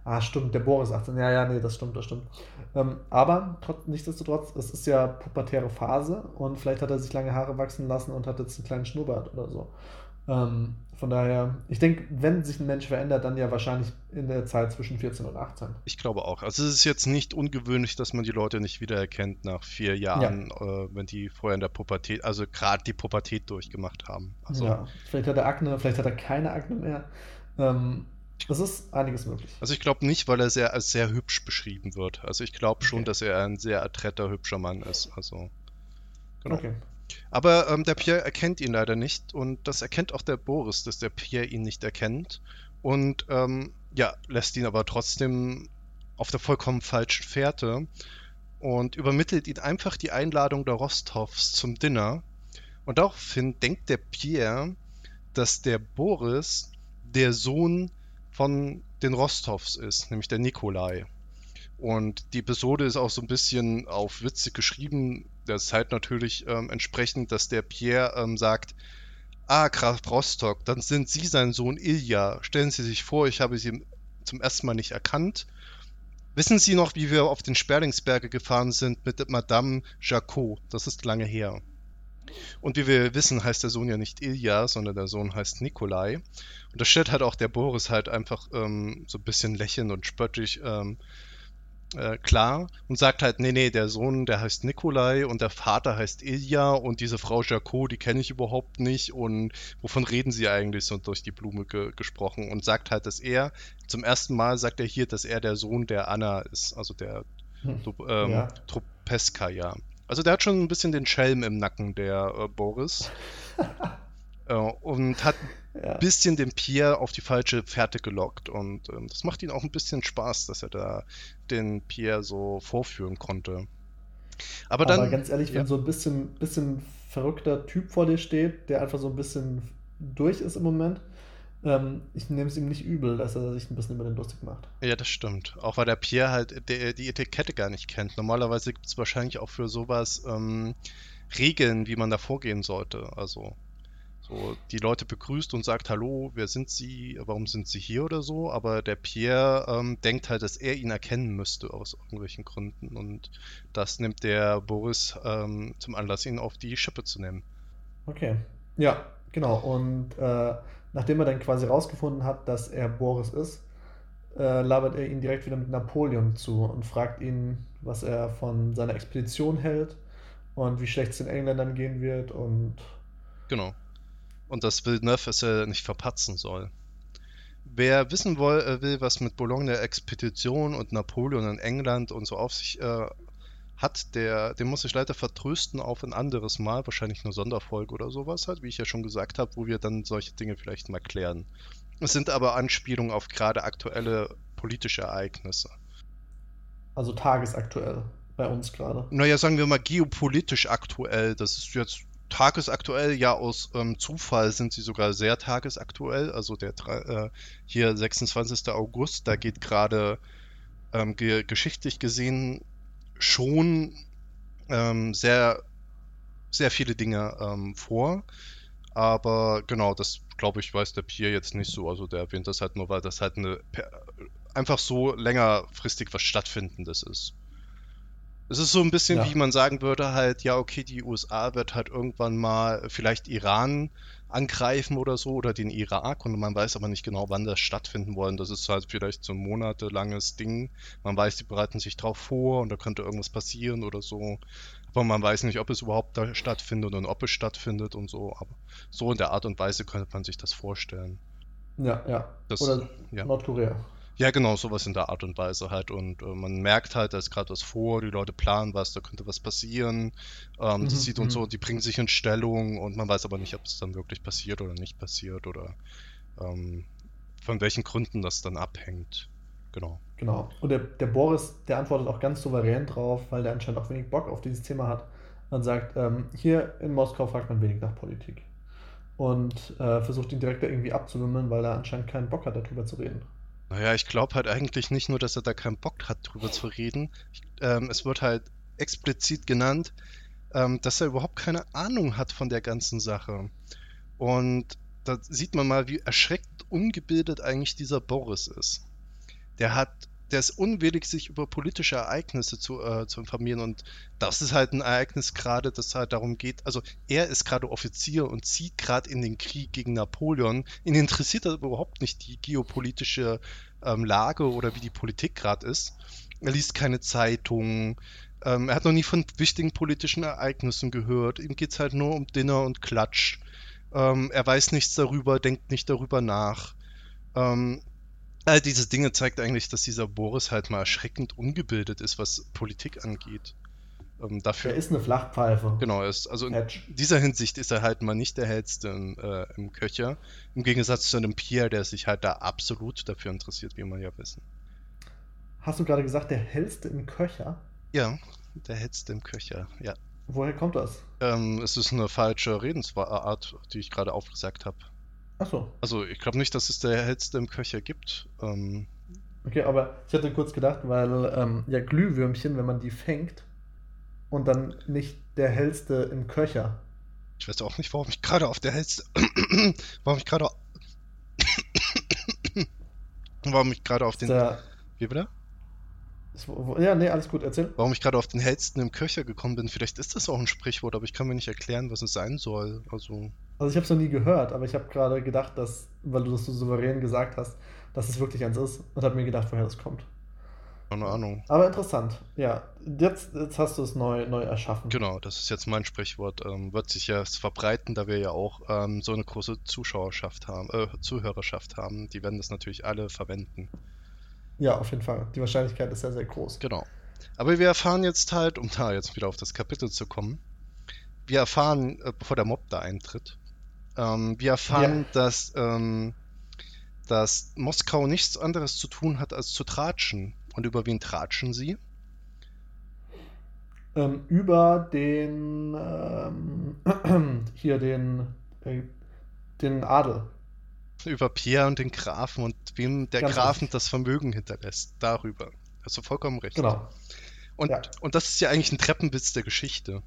Ah, stimmt, der Boris 18. Ja, ja, nee, das stimmt, das stimmt. Ähm, aber trotz, nichtsdestotrotz, es ist ja pubertäre Phase und vielleicht hat er sich lange Haare wachsen lassen und hat jetzt einen kleinen Schnurrbart oder so. Ähm, von daher, ich denke, wenn sich ein Mensch verändert, dann ja wahrscheinlich in der Zeit zwischen 14 und 18. Ich glaube auch. Also es ist jetzt nicht ungewöhnlich, dass man die Leute nicht wiedererkennt nach vier Jahren, ja. äh, wenn die vorher in der Pubertät, also gerade die Pubertät durchgemacht haben. Also, ja, vielleicht hat er Akne, vielleicht hat er keine Akne mehr. Ähm, es ist einiges möglich. Also ich glaube nicht, weil er sehr als sehr hübsch beschrieben wird. Also ich glaube schon, okay. dass er ein sehr adretter, hübscher Mann ist. Also genau. Okay. Aber ähm, der Pierre erkennt ihn leider nicht und das erkennt auch der Boris, dass der Pierre ihn nicht erkennt und ähm, ja, lässt ihn aber trotzdem auf der vollkommen falschen Fährte und übermittelt ihm einfach die Einladung der Rostovs zum Dinner. Und daraufhin denkt der Pierre, dass der Boris der Sohn von den Rostovs ist, nämlich der Nikolai. Und die Episode ist auch so ein bisschen auf witzig geschrieben, der Zeit natürlich ähm, entsprechend, dass der Pierre ähm, sagt, ah, Graf Rostock, dann sind Sie sein Sohn Ilja. Stellen Sie sich vor, ich habe Sie zum ersten Mal nicht erkannt. Wissen Sie noch, wie wir auf den Sperlingsberge gefahren sind mit Madame Jacot? Das ist lange her. Und wie wir wissen, heißt der Sohn ja nicht Ilja, sondern der Sohn heißt Nikolai. Und das stellt halt auch der Boris halt einfach ähm, so ein bisschen lächelnd und spöttisch ähm, äh, klar und sagt halt, nee, nee, der Sohn, der heißt Nikolai und der Vater heißt Ilja und diese Frau Jaco, die kenne ich überhaupt nicht und wovon reden sie eigentlich so durch die Blume ge gesprochen und sagt halt, dass er, zum ersten Mal sagt er hier, dass er der Sohn der Anna ist, also der hm. ähm, ja. Trupeska, ja. Also der hat schon ein bisschen den Schelm im Nacken, der äh, Boris. äh, und hat ein bisschen den Pierre auf die falsche Fährte gelockt. Und ähm, das macht ihn auch ein bisschen Spaß, dass er da den Pierre so vorführen konnte. Aber dann. Aber ganz ehrlich, ja. wenn so ein bisschen, bisschen verrückter Typ vor dir steht, der einfach so ein bisschen durch ist im Moment, ähm, ich nehme es ihm nicht übel, dass er sich ein bisschen über den lustig macht. Ja, das stimmt. Auch weil der Pierre halt der, die Etikette gar nicht kennt. Normalerweise gibt es wahrscheinlich auch für sowas ähm, Regeln, wie man da vorgehen sollte. Also so die Leute begrüßt und sagt, hallo, wer sind Sie, warum sind Sie hier? oder so, aber der Pierre ähm, denkt halt, dass er ihn erkennen müsste aus irgendwelchen Gründen. Und das nimmt der Boris ähm, zum Anlass, ihn auf die Schippe zu nehmen. Okay, ja, genau. Und äh, nachdem er dann quasi rausgefunden hat, dass er Boris ist, äh, labert er ihn direkt wieder mit Napoleon zu und fragt ihn, was er von seiner Expedition hält und wie schlecht es den Engländern gehen wird und Genau und dass Villeneuve es ja nicht verpatzen soll. Wer wissen will, äh, will was mit Boulogne der Expedition und Napoleon in England und so auf sich äh, hat, der, den muss ich leider vertrösten auf ein anderes Mal, wahrscheinlich eine Sonderfolge oder sowas halt, wie ich ja schon gesagt habe, wo wir dann solche Dinge vielleicht mal klären. Es sind aber Anspielungen auf gerade aktuelle politische Ereignisse. Also tagesaktuell bei uns gerade. Naja, sagen wir mal geopolitisch aktuell. Das ist jetzt tagesaktuell, ja, aus ähm, Zufall sind sie sogar sehr tagesaktuell. Also der äh, hier 26. August, da geht gerade ähm, ge geschichtlich gesehen schon ähm, sehr, sehr viele Dinge ähm, vor. Aber genau, das glaube ich, weiß der Pierre jetzt nicht so. Also der erwähnt das halt nur, weil das halt eine einfach so längerfristig was Stattfindendes ist. Es ist so ein bisschen, ja. wie man sagen würde, halt, ja, okay, die USA wird halt irgendwann mal vielleicht Iran angreifen oder so oder den Irak und man weiß aber nicht genau, wann das stattfinden wollen. Das ist halt vielleicht so ein monatelanges Ding. Man weiß, die bereiten sich drauf vor und da könnte irgendwas passieren oder so. Aber man weiß nicht, ob es überhaupt da stattfindet und ob es stattfindet und so. Aber so in der Art und Weise könnte man sich das vorstellen. Ja, ja. Das, oder ja. Nordkorea. Ja, genau, sowas in der Art und Weise halt. Und äh, man merkt halt, da ist gerade was vor, die Leute planen was, da könnte was passieren. Ähm, mhm, das sieht und so, mhm. die bringen sich in Stellung und man weiß aber nicht, ob es dann wirklich passiert oder nicht passiert oder ähm, von welchen Gründen das dann abhängt. Genau. Genau. Und der, der Boris, der antwortet auch ganz souverän drauf, weil der anscheinend auch wenig Bock auf dieses Thema hat. Man sagt, ähm, hier in Moskau fragt man wenig nach Politik. Und äh, versucht ihn direkt irgendwie abzuwimmeln, weil er anscheinend keinen Bock hat, darüber zu reden. Naja, ich glaube halt eigentlich nicht nur, dass er da keinen Bock hat, drüber zu reden. Ähm, es wird halt explizit genannt, ähm, dass er überhaupt keine Ahnung hat von der ganzen Sache. Und da sieht man mal, wie erschreckend ungebildet eigentlich dieser Boris ist. Der hat, der ist unwillig, sich über politische Ereignisse zu, äh, zu informieren. Und das ist halt ein Ereignis gerade, das halt darum geht. Also er ist gerade Offizier und zieht gerade in den Krieg gegen Napoleon. Ihn interessiert aber überhaupt nicht die geopolitische ähm, Lage oder wie die Politik gerade ist. Er liest keine Zeitungen. Ähm, er hat noch nie von wichtigen politischen Ereignissen gehört. Ihm geht es halt nur um Dinner und Klatsch. Ähm, er weiß nichts darüber, denkt nicht darüber nach. Ähm, All diese Dinge zeigt eigentlich, dass dieser Boris halt mal erschreckend ungebildet ist, was Politik angeht. Ähm, dafür, er ist eine Flachpfeife. Genau, ist, also in Hedge. dieser Hinsicht ist er halt mal nicht der hellste in, äh, im Köcher. Im Gegensatz zu einem Pierre, der sich halt da absolut dafür interessiert, wie wir ja wissen. Hast du gerade gesagt, der hellste im Köcher? Ja, der hellste im Köcher, ja. Woher kommt das? Ähm, es ist eine falsche Redensart, die ich gerade aufgesagt habe. Ach so. Also ich glaube nicht, dass es der hellste im Köcher gibt. Ähm, okay, aber ich hatte kurz gedacht, weil ähm, ja Glühwürmchen, wenn man die fängt und dann nicht der hellste im Köcher. Ich weiß auch nicht, warum ich gerade auf der hellste, warum ich gerade, warum ich gerade auf den, der... wie bitte? Ja, nee, alles gut, erzähl. Warum ich gerade auf den hellsten im Köcher gekommen bin, vielleicht ist das auch ein Sprichwort, aber ich kann mir nicht erklären, was es sein soll. Also, also ich habe es noch nie gehört, aber ich habe gerade gedacht, dass, weil du das so souverän gesagt hast, dass es wirklich eins ist und habe mir gedacht, woher das kommt. Keine Ahnung. Aber interessant, ja. Jetzt, jetzt hast du es neu, neu erschaffen. Genau, das ist jetzt mein Sprichwort. Ähm, wird sich ja verbreiten, da wir ja auch ähm, so eine große Zuschauerschaft haben, äh, Zuhörerschaft haben. Die werden das natürlich alle verwenden. Ja, auf jeden Fall. Die Wahrscheinlichkeit ist sehr, sehr groß. Genau. Aber wir erfahren jetzt halt, um da jetzt wieder auf das Kapitel zu kommen, wir erfahren, äh, bevor der Mob da eintritt, ähm, wir erfahren, ja. dass, ähm, dass Moskau nichts anderes zu tun hat, als zu tratschen. Und über wen tratschen sie? Ähm, über den ähm, hier den, äh, den Adel über Pierre und den Grafen und wem der Ganz Grafen richtig. das Vermögen hinterlässt. Darüber. Hast du vollkommen recht. Genau. Und, ja. und das ist ja eigentlich ein Treppenwitz der Geschichte.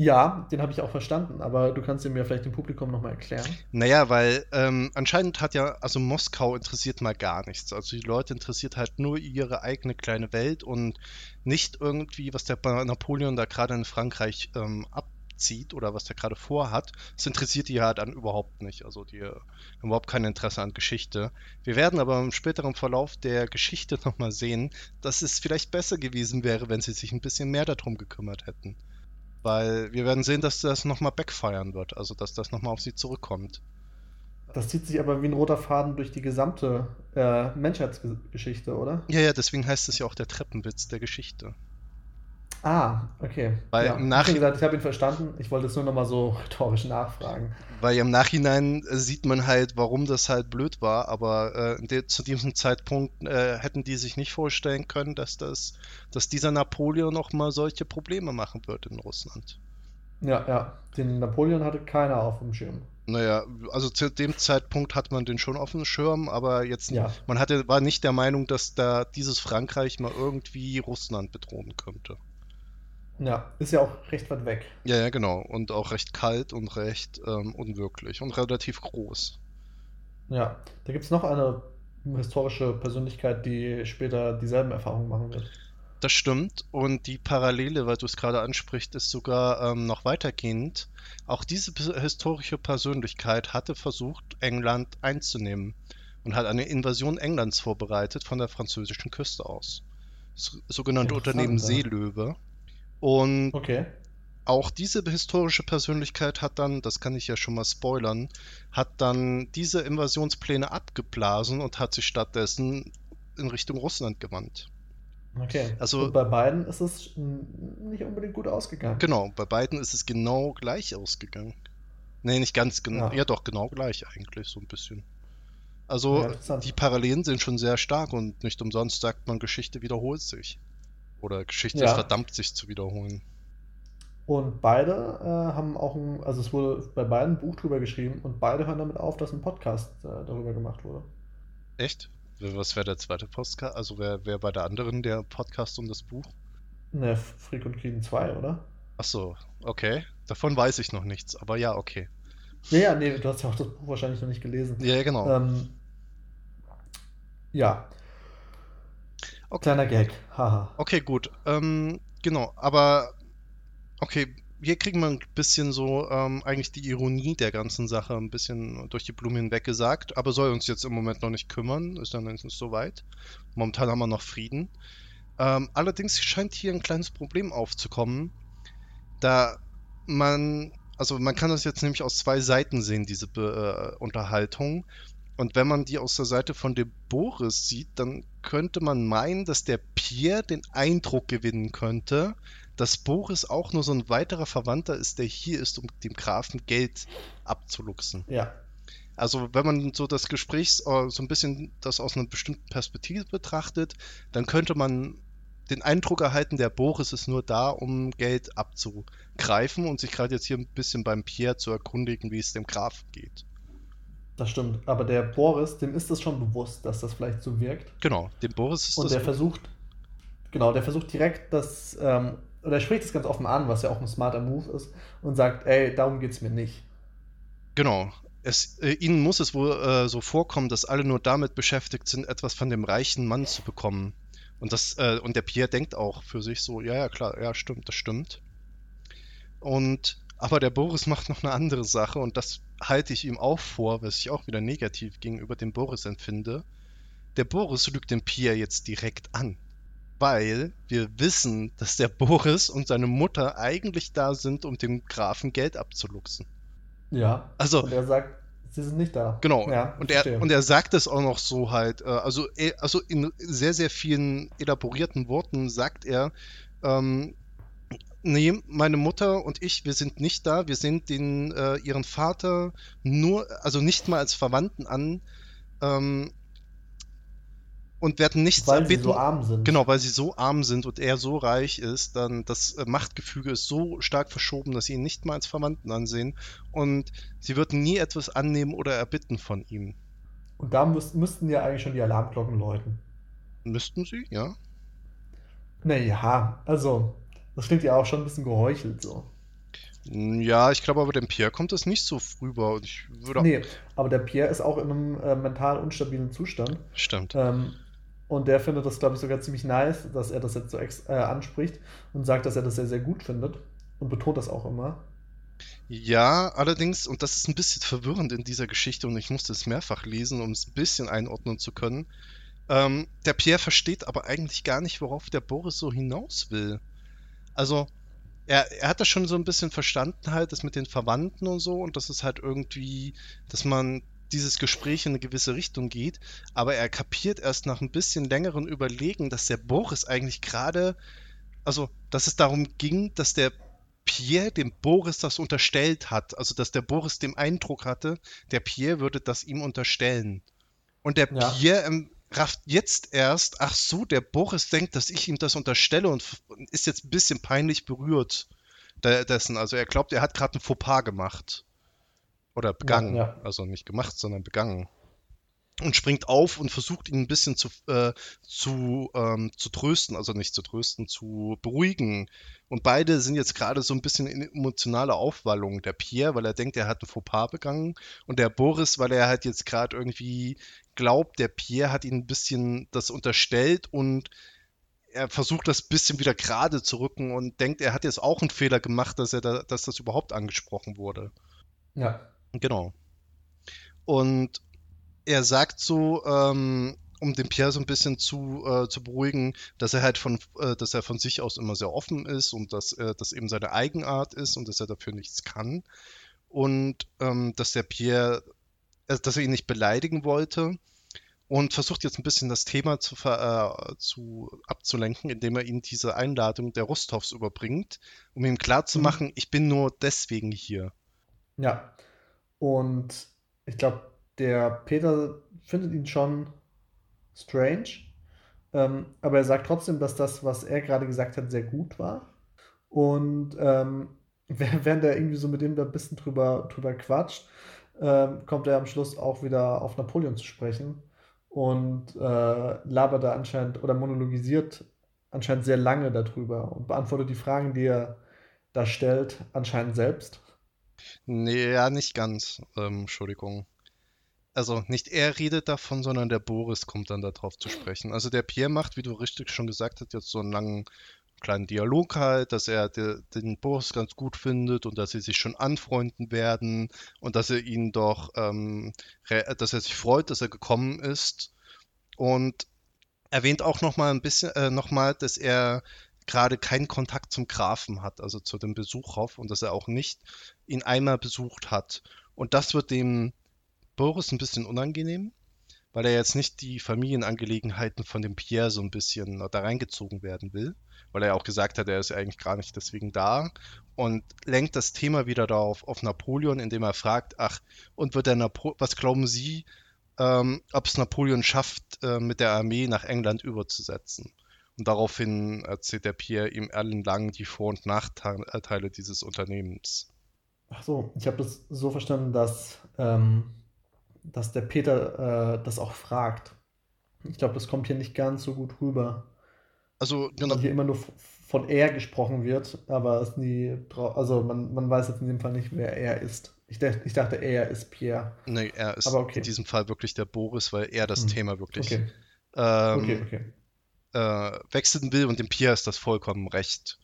Ja, den habe ich auch verstanden, aber du kannst ihn mir vielleicht dem Publikum nochmal erklären. Naja, weil ähm, anscheinend hat ja, also Moskau interessiert mal gar nichts. Also die Leute interessiert halt nur ihre eigene kleine Welt und nicht irgendwie, was der Napoleon da gerade in Frankreich ähm, ab zieht oder was der gerade vorhat, das interessiert die halt dann überhaupt nicht. Also die haben überhaupt kein Interesse an Geschichte. Wir werden aber im späteren Verlauf der Geschichte nochmal sehen, dass es vielleicht besser gewesen wäre, wenn sie sich ein bisschen mehr darum gekümmert hätten. Weil wir werden sehen, dass das nochmal backfeiern wird, also dass das nochmal auf sie zurückkommt. Das zieht sich aber wie ein roter Faden durch die gesamte äh, Menschheitsgeschichte, oder? Ja, ja, deswegen heißt es ja auch der Treppenwitz der Geschichte. Ah, okay. Weil ja, im Nachhinein. gesagt, ich habe ihn verstanden. Ich wollte es nur nochmal so rhetorisch nachfragen. Weil im Nachhinein äh, sieht man halt, warum das halt blöd war, aber äh, de zu diesem Zeitpunkt äh, hätten die sich nicht vorstellen können, dass das, dass dieser Napoleon nochmal solche Probleme machen wird in Russland. Ja, ja. Den Napoleon hatte keiner auf dem Schirm. Naja, also zu dem Zeitpunkt hat man den schon auf dem Schirm, aber jetzt, ja. man hatte, war nicht der Meinung, dass da dieses Frankreich mal irgendwie Russland bedrohen könnte. Ja, ist ja auch recht weit weg. Ja, ja, genau. Und auch recht kalt und recht ähm, unwirklich und relativ groß. Ja, da gibt es noch eine historische Persönlichkeit, die später dieselben Erfahrungen machen wird. Das stimmt. Und die Parallele, weil du es gerade ansprichst, ist sogar ähm, noch weitergehend. Auch diese historische Persönlichkeit hatte versucht, England einzunehmen und hat eine Invasion Englands vorbereitet von der französischen Küste aus. Das sogenannte Unternehmen Seelöwe. Und okay. auch diese historische Persönlichkeit hat dann, das kann ich ja schon mal spoilern, hat dann diese Invasionspläne abgeblasen und hat sich stattdessen in Richtung Russland gewandt. Okay. Also und bei beiden ist es nicht unbedingt gut ausgegangen. Genau, bei beiden ist es genau gleich ausgegangen. Nee, nicht ganz genau. Ja. ja, doch, genau gleich eigentlich, so ein bisschen. Also ja, die Parallelen sind schon sehr stark und nicht umsonst sagt man, Geschichte wiederholt sich. Oder Geschichte ja. ist verdammt, sich zu wiederholen. Und beide äh, haben auch ein, also es wurde bei beiden ein Buch drüber geschrieben und beide hören damit auf, dass ein Podcast äh, darüber gemacht wurde. Echt? Was wäre der zweite Podcast? Also wer, wer bei der anderen der Podcast um das Buch? Ne, Frick und Kriegen 2, oder? Ach so, okay. Davon weiß ich noch nichts, aber ja, okay. Ja, ja, nee, du hast ja auch das Buch wahrscheinlich noch nicht gelesen. Ja, genau. Ähm, ja. Okay. Kleiner Gag, haha. Okay, gut. Ähm, genau, aber okay, hier kriegen wir ein bisschen so ähm, eigentlich die Ironie der ganzen Sache ein bisschen durch die Blume hinweg gesagt, aber soll uns jetzt im Moment noch nicht kümmern, ist dann nicht so weit. Momentan haben wir noch Frieden. Ähm, allerdings scheint hier ein kleines Problem aufzukommen, da man, also man kann das jetzt nämlich aus zwei Seiten sehen, diese Be äh, Unterhaltung. Und wenn man die aus der Seite von dem Boris sieht, dann könnte man meinen, dass der Pierre den Eindruck gewinnen könnte, dass Boris auch nur so ein weiterer Verwandter ist, der hier ist, um dem Grafen Geld abzuluxen. Ja. Also wenn man so das Gespräch äh, so ein bisschen das aus einer bestimmten Perspektive betrachtet, dann könnte man den Eindruck erhalten, der Boris ist nur da, um Geld abzugreifen und sich gerade jetzt hier ein bisschen beim Pierre zu erkundigen, wie es dem Grafen geht. Das stimmt, aber der Boris, dem ist es schon bewusst, dass das vielleicht so wirkt. Genau, dem Boris ist und das. Und der versucht, genau, der versucht direkt das ähm, oder er spricht es ganz offen an, was ja auch ein smarter Move ist, und sagt, ey, darum geht es mir nicht. Genau. Es, äh, ihnen muss es wohl äh, so vorkommen, dass alle nur damit beschäftigt sind, etwas von dem reichen Mann zu bekommen. Und, das, äh, und der Pierre denkt auch für sich so, ja, ja, klar, ja, stimmt, das stimmt. Und aber der Boris macht noch eine andere Sache und das halte ich ihm auch vor, was ich auch wieder negativ gegenüber dem Boris empfinde. Der Boris lügt den Pierre jetzt direkt an weil wir wissen, dass der Boris und seine Mutter eigentlich da sind, um dem Grafen Geld abzuluxen. Ja. Also, und er sagt, sie sind nicht da. Genau. Ja, und, er, und er sagt es auch noch so halt, äh, also, also in sehr, sehr vielen elaborierten Worten sagt er, ähm, nee, meine Mutter und ich, wir sind nicht da, wir sehen den, äh, ihren Vater nur, also nicht mal als Verwandten an, ähm, und werden nichts weil erbitten. Weil sie so arm sind. Genau, weil sie so arm sind und er so reich ist, dann das äh, Machtgefüge ist so stark verschoben, dass sie ihn nicht mal als Verwandten ansehen und sie würden nie etwas annehmen oder erbitten von ihm. Und da müß, müssten ja eigentlich schon die Alarmglocken läuten. Müssten sie, ja? Naja, also, das klingt ja auch schon ein bisschen geheuchelt so. Ja, ich glaube aber dem Pierre kommt das nicht so rüber. Und ich würde nee, aber der Pierre ist auch in einem äh, mental unstabilen Zustand. Stimmt. Ähm, und der findet das, glaube ich, sogar ziemlich nice, dass er das jetzt so äh, anspricht und sagt, dass er das sehr, sehr gut findet und betont das auch immer. Ja, allerdings, und das ist ein bisschen verwirrend in dieser Geschichte und ich musste es mehrfach lesen, um es ein bisschen einordnen zu können. Ähm, der Pierre versteht aber eigentlich gar nicht, worauf der Boris so hinaus will. Also, er, er hat das schon so ein bisschen verstanden, halt, das mit den Verwandten und so, und das ist halt irgendwie, dass man dieses Gespräch in eine gewisse Richtung geht, aber er kapiert erst nach ein bisschen längeren Überlegen, dass der Boris eigentlich gerade, also dass es darum ging, dass der Pierre dem Boris das unterstellt hat, also dass der Boris den Eindruck hatte, der Pierre würde das ihm unterstellen. Und der ja. Pierre ähm, rafft jetzt erst, ach so, der Boris denkt, dass ich ihm das unterstelle und ist jetzt ein bisschen peinlich berührt dessen. Also er glaubt, er hat gerade ein Fauxpas gemacht. Oder begangen. Ja, ja. Also nicht gemacht, sondern begangen. Und springt auf und versucht ihn ein bisschen zu, äh, zu, ähm, zu trösten, also nicht zu trösten, zu beruhigen. Und beide sind jetzt gerade so ein bisschen in emotionaler Aufwallung. Der Pierre, weil er denkt, er hat ein Fauxpas begangen. Und der Boris, weil er halt jetzt gerade irgendwie glaubt, der Pierre hat ihn ein bisschen das unterstellt und er versucht das bisschen wieder gerade zu rücken und denkt, er hat jetzt auch einen Fehler gemacht, dass er da, dass das überhaupt angesprochen wurde. Ja. Genau. Und er sagt so, ähm, um den Pierre so ein bisschen zu, äh, zu beruhigen, dass er halt von, äh, dass er von sich aus immer sehr offen ist und dass äh, das eben seine Eigenart ist und dass er dafür nichts kann. Und ähm, dass der Pierre, äh, dass er ihn nicht beleidigen wollte und versucht jetzt ein bisschen das Thema zu, äh, zu abzulenken, indem er ihm diese Einladung der Rostovs überbringt, um ihm klarzumachen, mhm. ich bin nur deswegen hier. Ja, und ich glaube, der Peter findet ihn schon strange. Ähm, aber er sagt trotzdem, dass das, was er gerade gesagt hat, sehr gut war. Und ähm, während er irgendwie so mit dem da ein bisschen drüber, drüber quatscht, ähm, kommt er am Schluss auch wieder auf Napoleon zu sprechen und äh, labert da anscheinend oder monologisiert anscheinend sehr lange darüber und beantwortet die Fragen, die er da stellt, anscheinend selbst. Nee, ja, nicht ganz. Ähm, Entschuldigung. Also nicht er redet davon, sondern der Boris kommt dann darauf zu sprechen. Also der Pierre macht, wie du richtig schon gesagt hast, jetzt so einen langen kleinen Dialog halt, dass er de, den Boris ganz gut findet und dass sie sich schon anfreunden werden und dass er ihn doch, ähm, dass er sich freut, dass er gekommen ist und erwähnt auch noch mal ein bisschen, äh, noch mal, dass er gerade keinen Kontakt zum Grafen hat, also zu dem Besuchhof und dass er auch nicht ihn einmal besucht hat. Und das wird dem Boris ein bisschen unangenehm, weil er jetzt nicht die Familienangelegenheiten von dem Pierre so ein bisschen da reingezogen werden will, weil er ja auch gesagt hat, er ist eigentlich gar nicht deswegen da und lenkt das Thema wieder darauf auf Napoleon, indem er fragt, ach, und wird der Napo was glauben Sie, ähm, ob es Napoleon schafft, äh, mit der Armee nach England überzusetzen? Und daraufhin erzählt der Pierre ihm ellenlang die Vor- und Nachteile dieses Unternehmens. Ach so, ich habe das so verstanden, dass, ähm, dass der Peter äh, das auch fragt. Ich glaube, das kommt hier nicht ganz so gut rüber. Also, genau. Hier immer nur von er gesprochen wird, aber es nie also man, man weiß jetzt in dem Fall nicht, wer er ist. Ich, dachte, ich dachte, er ist Pierre. Nee, er ist okay. in diesem Fall wirklich der Boris, weil er das hm. Thema wirklich okay. Ähm, okay, okay äh, wechseln will und dem Pierre ist das vollkommen recht.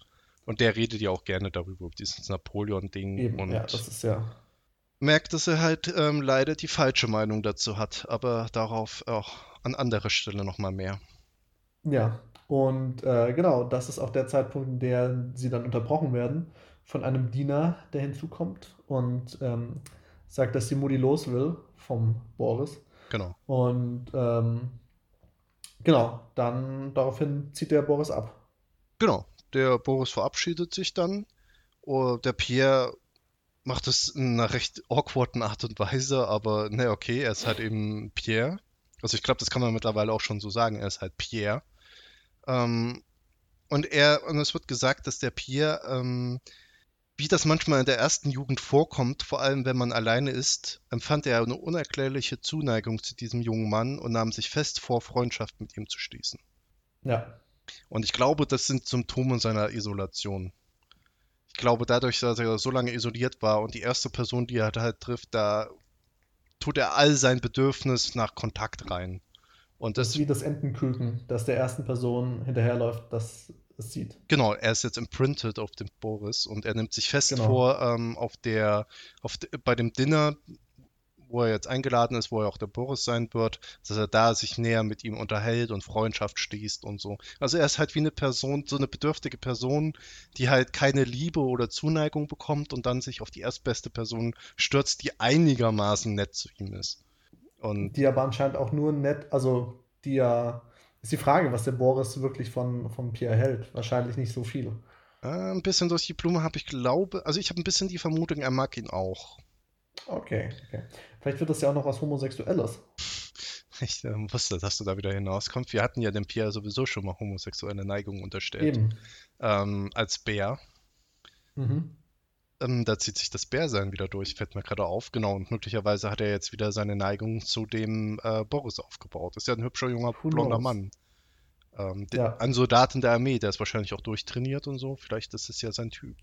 Und der redet ja auch gerne darüber, dieses Napoleon-Ding. Und ja, das ist ja. Merkt, dass er halt ähm, leider die falsche Meinung dazu hat, aber darauf auch an anderer Stelle nochmal mehr. Ja, und äh, genau, das ist auch der Zeitpunkt, in der sie dann unterbrochen werden von einem Diener, der hinzukommt und ähm, sagt, dass die Mutti los will vom Boris. Genau. Und ähm, Genau, dann daraufhin zieht der Boris ab. Genau, der Boris verabschiedet sich dann. Und der Pierre macht es in einer recht awkwarden Art und Weise, aber ne, okay, er ist halt eben Pierre. Also ich glaube, das kann man mittlerweile auch schon so sagen, er ist halt Pierre. Ähm, und er, und es wird gesagt, dass der Pierre ähm, wie das manchmal in der ersten Jugend vorkommt, vor allem wenn man alleine ist, empfand er eine unerklärliche Zuneigung zu diesem jungen Mann und nahm sich fest vor, Freundschaft mit ihm zu schließen. Ja. Und ich glaube, das sind Symptome seiner Isolation. Ich glaube, dadurch, dass er so lange isoliert war und die erste Person, die er halt trifft, da tut er all sein Bedürfnis nach Kontakt rein. Und das, das ist wie das Entenküken, das der ersten Person hinterherläuft, das es sieht. Genau, er ist jetzt imprinted auf dem Boris und er nimmt sich fest genau. vor, ähm, auf der, auf de, bei dem Dinner, wo er jetzt eingeladen ist, wo er auch der Boris sein wird, dass er da sich näher mit ihm unterhält und Freundschaft schließt und so. Also er ist halt wie eine Person, so eine bedürftige Person, die halt keine Liebe oder Zuneigung bekommt und dann sich auf die erstbeste Person stürzt, die einigermaßen nett zu ihm ist. Und die aber anscheinend auch nur nett, also die ja ist die Frage, was der Boris wirklich von, von Pierre hält. Wahrscheinlich nicht so viel. Äh, ein bisschen durch die Blume habe ich glaube, also ich habe ein bisschen die Vermutung, er mag ihn auch. Okay, okay. Vielleicht wird das ja auch noch was Homosexuelles. Ich äh, wusste, dass du da wieder hinauskommst. Wir hatten ja dem Pierre sowieso schon mal homosexuelle Neigungen unterstellt. Eben. Ähm, als Bär. Mhm. Ähm, da zieht sich das Bärsein wieder durch, fällt mir gerade auf. Genau, und möglicherweise hat er jetzt wieder seine Neigung zu dem äh, Boris aufgebaut. Ist ja ein hübscher junger blonder Mann. Ähm, ja. Ein Soldat in der Armee, der ist wahrscheinlich auch durchtrainiert und so. Vielleicht ist es ja sein Typ.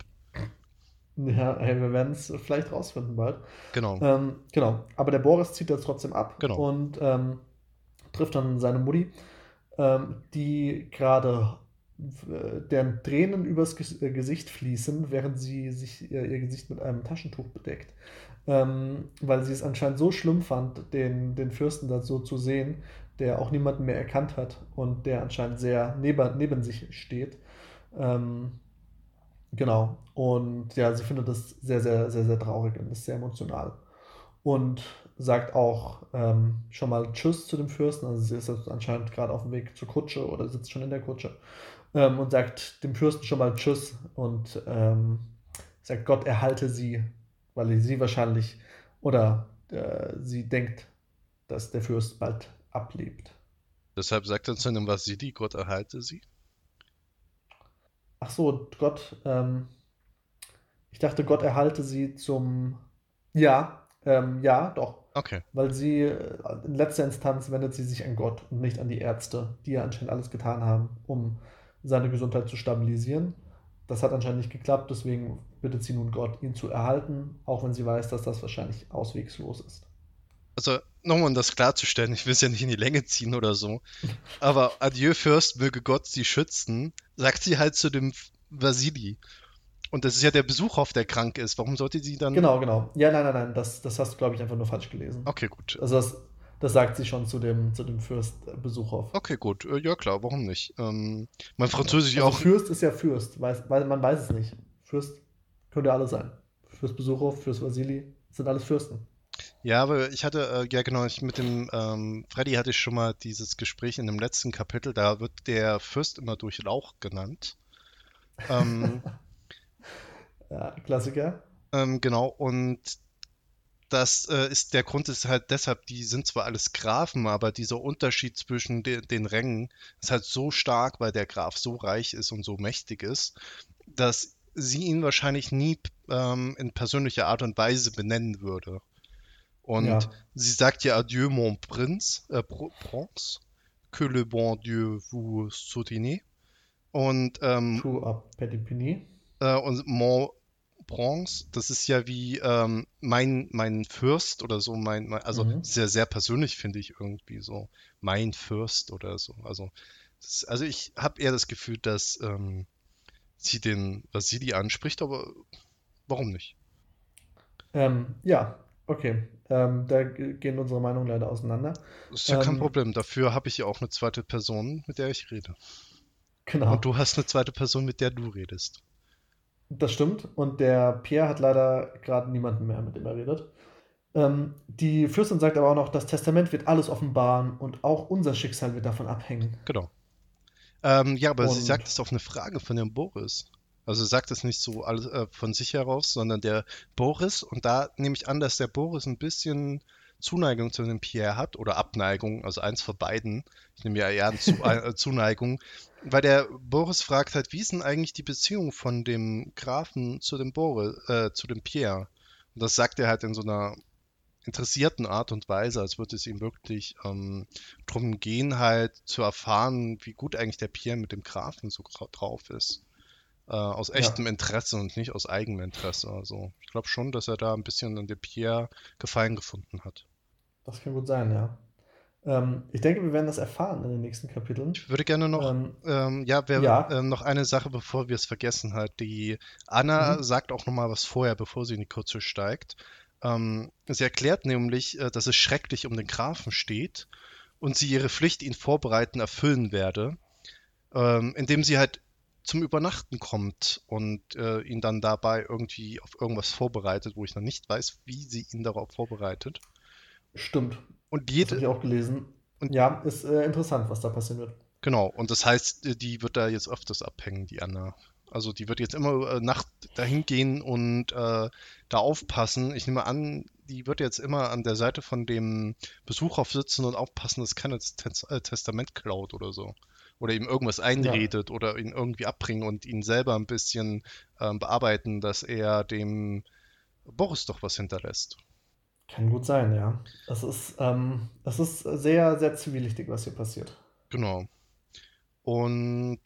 Ja, hey, wir werden es vielleicht rausfinden bald. Genau. Ähm, genau. Aber der Boris zieht jetzt trotzdem ab genau. und ähm, trifft dann seine Mutti, ähm, die gerade deren Tränen übers äh, Gesicht fließen, während sie sich ihr, ihr Gesicht mit einem Taschentuch bedeckt. Ähm, weil sie es anscheinend so schlimm fand, den, den Fürsten da so zu sehen, der auch niemanden mehr erkannt hat und der anscheinend sehr neben, neben sich steht. Ähm, genau. Und ja, sie findet das sehr, sehr, sehr, sehr traurig und ist sehr emotional. Und sagt auch ähm, schon mal Tschüss zu dem Fürsten. Also sie ist anscheinend gerade auf dem Weg zur Kutsche oder sitzt schon in der Kutsche ähm, und sagt dem Fürsten schon mal Tschüss und ähm, sagt, Gott erhalte sie, weil sie wahrscheinlich oder äh, sie denkt, dass der Fürst bald ablebt. Deshalb sagt er zu einem Vasili, Gott erhalte sie? Ach so, Gott, ähm, ich dachte, Gott erhalte sie zum, ja, ähm, ja, doch. Okay. Weil sie, äh, in letzter Instanz wendet sie sich an Gott und nicht an die Ärzte, die ja anscheinend alles getan haben, um seine Gesundheit zu stabilisieren. Das hat anscheinend nicht geklappt, deswegen bittet sie nun Gott, ihn zu erhalten, auch wenn sie weiß, dass das wahrscheinlich auswegslos ist. Also nochmal um das klarzustellen, ich will es ja nicht in die Länge ziehen oder so, aber Adieu Fürst, möge Gott sie schützen, sagt sie halt zu dem Vasili. Und das ist ja der Besuchhof, der krank ist. Warum sollte sie dann. Genau, genau. Ja, nein, nein, nein. Das, das hast du, glaube ich, einfach nur falsch gelesen. Okay, gut. Also, das, das sagt sie schon zu dem, zu dem Fürst Besuchhof. Okay, gut. Äh, ja, klar, warum nicht? Ähm, mein Französisch also auch. Fürst ist ja Fürst, weiß, weil man weiß es nicht. Fürst könnte alle sein. Fürst Besuchhof, Fürst Vasili, sind alles Fürsten. Ja, aber ich hatte, äh, ja genau, ich mit dem ähm, Freddy hatte ich schon mal dieses Gespräch in dem letzten Kapitel, da wird der Fürst immer durch Lauch genannt. Ähm, Ja, Klassiker. Ähm, genau, und das äh, ist der Grund ist halt deshalb, die sind zwar alles Grafen, aber dieser Unterschied zwischen de den Rängen ist halt so stark, weil der Graf so reich ist und so mächtig ist, dass sie ihn wahrscheinlich nie ähm, in persönlicher Art und Weise benennen würde. Und ja. sie sagt ja Adieu, mon prince, äh, prince, que le bon Dieu vous soutine. Und ähm, äh, und mon Bronze, das ist ja wie ähm, mein, mein Fürst oder so, mein, mein also mhm. sehr, sehr persönlich finde ich irgendwie so, mein Fürst oder so. Also, ist, also ich habe eher das Gefühl, dass ähm, sie den Vasili anspricht, aber warum nicht? Ähm, ja, okay. Ähm, da gehen unsere Meinungen leider auseinander. Das ist ja kein ähm, Problem. Dafür habe ich ja auch eine zweite Person, mit der ich rede. Genau. Und du hast eine zweite Person, mit der du redest. Das stimmt. Und der Pierre hat leider gerade niemanden mehr, mit dem er redet. Ähm, die Fürstin sagt aber auch noch, das Testament wird alles offenbaren und auch unser Schicksal wird davon abhängen. Genau. Ähm, ja, aber und... sie sagt es auf eine Frage von dem Boris. Also sagt es nicht so alles, äh, von sich heraus, sondern der Boris, und da nehme ich an, dass der Boris ein bisschen Zuneigung zu dem Pierre hat oder Abneigung, also eins von beiden. Ich nehme ja eher an zu, äh, Zuneigung, weil der Boris fragt halt, wie ist denn eigentlich die Beziehung von dem Grafen zu dem Boris, äh, zu dem Pierre? Und das sagt er halt in so einer interessierten Art und Weise, als würde es ihm wirklich ähm, darum gehen, halt zu erfahren, wie gut eigentlich der Pierre mit dem Grafen so drauf ist. Äh, aus echtem ja. Interesse und nicht aus eigenem Interesse. Also ich glaube schon, dass er da ein bisschen an der Pierre Gefallen gefunden hat. Das kann gut sein, ja. Ähm, ich denke, wir werden das erfahren in den nächsten Kapiteln. Ich würde gerne noch, ähm, ähm, ja, wir, ja. Ähm, noch eine Sache, bevor wir es vergessen halt. Die Anna mhm. sagt auch noch mal was vorher, bevor sie in die Kurze steigt. Ähm, sie erklärt nämlich, äh, dass es schrecklich um den Grafen steht und sie ihre Pflicht, ihn vorbereiten, erfüllen werde, ähm, indem sie halt zum Übernachten kommt und äh, ihn dann dabei irgendwie auf irgendwas vorbereitet, wo ich noch nicht weiß, wie sie ihn darauf vorbereitet. Stimmt. Und jede, das habe ich auch gelesen. Und ja, ist äh, interessant, was da passieren wird. Genau, und das heißt, äh, die wird da jetzt öfters abhängen, die Anna. Also die wird jetzt immer äh, Nacht dahin gehen und äh, da aufpassen. Ich nehme an, die wird jetzt immer an der Seite von dem Besucher sitzen und aufpassen, dass keiner das äh, Testament klaut oder so. Oder ihm irgendwas einredet ja. oder ihn irgendwie abbringen und ihn selber ein bisschen ähm, bearbeiten, dass er dem Boris doch was hinterlässt. Kann gut sein, ja. Das ist, ähm, das ist sehr, sehr zwielichtig, was hier passiert. Genau. Und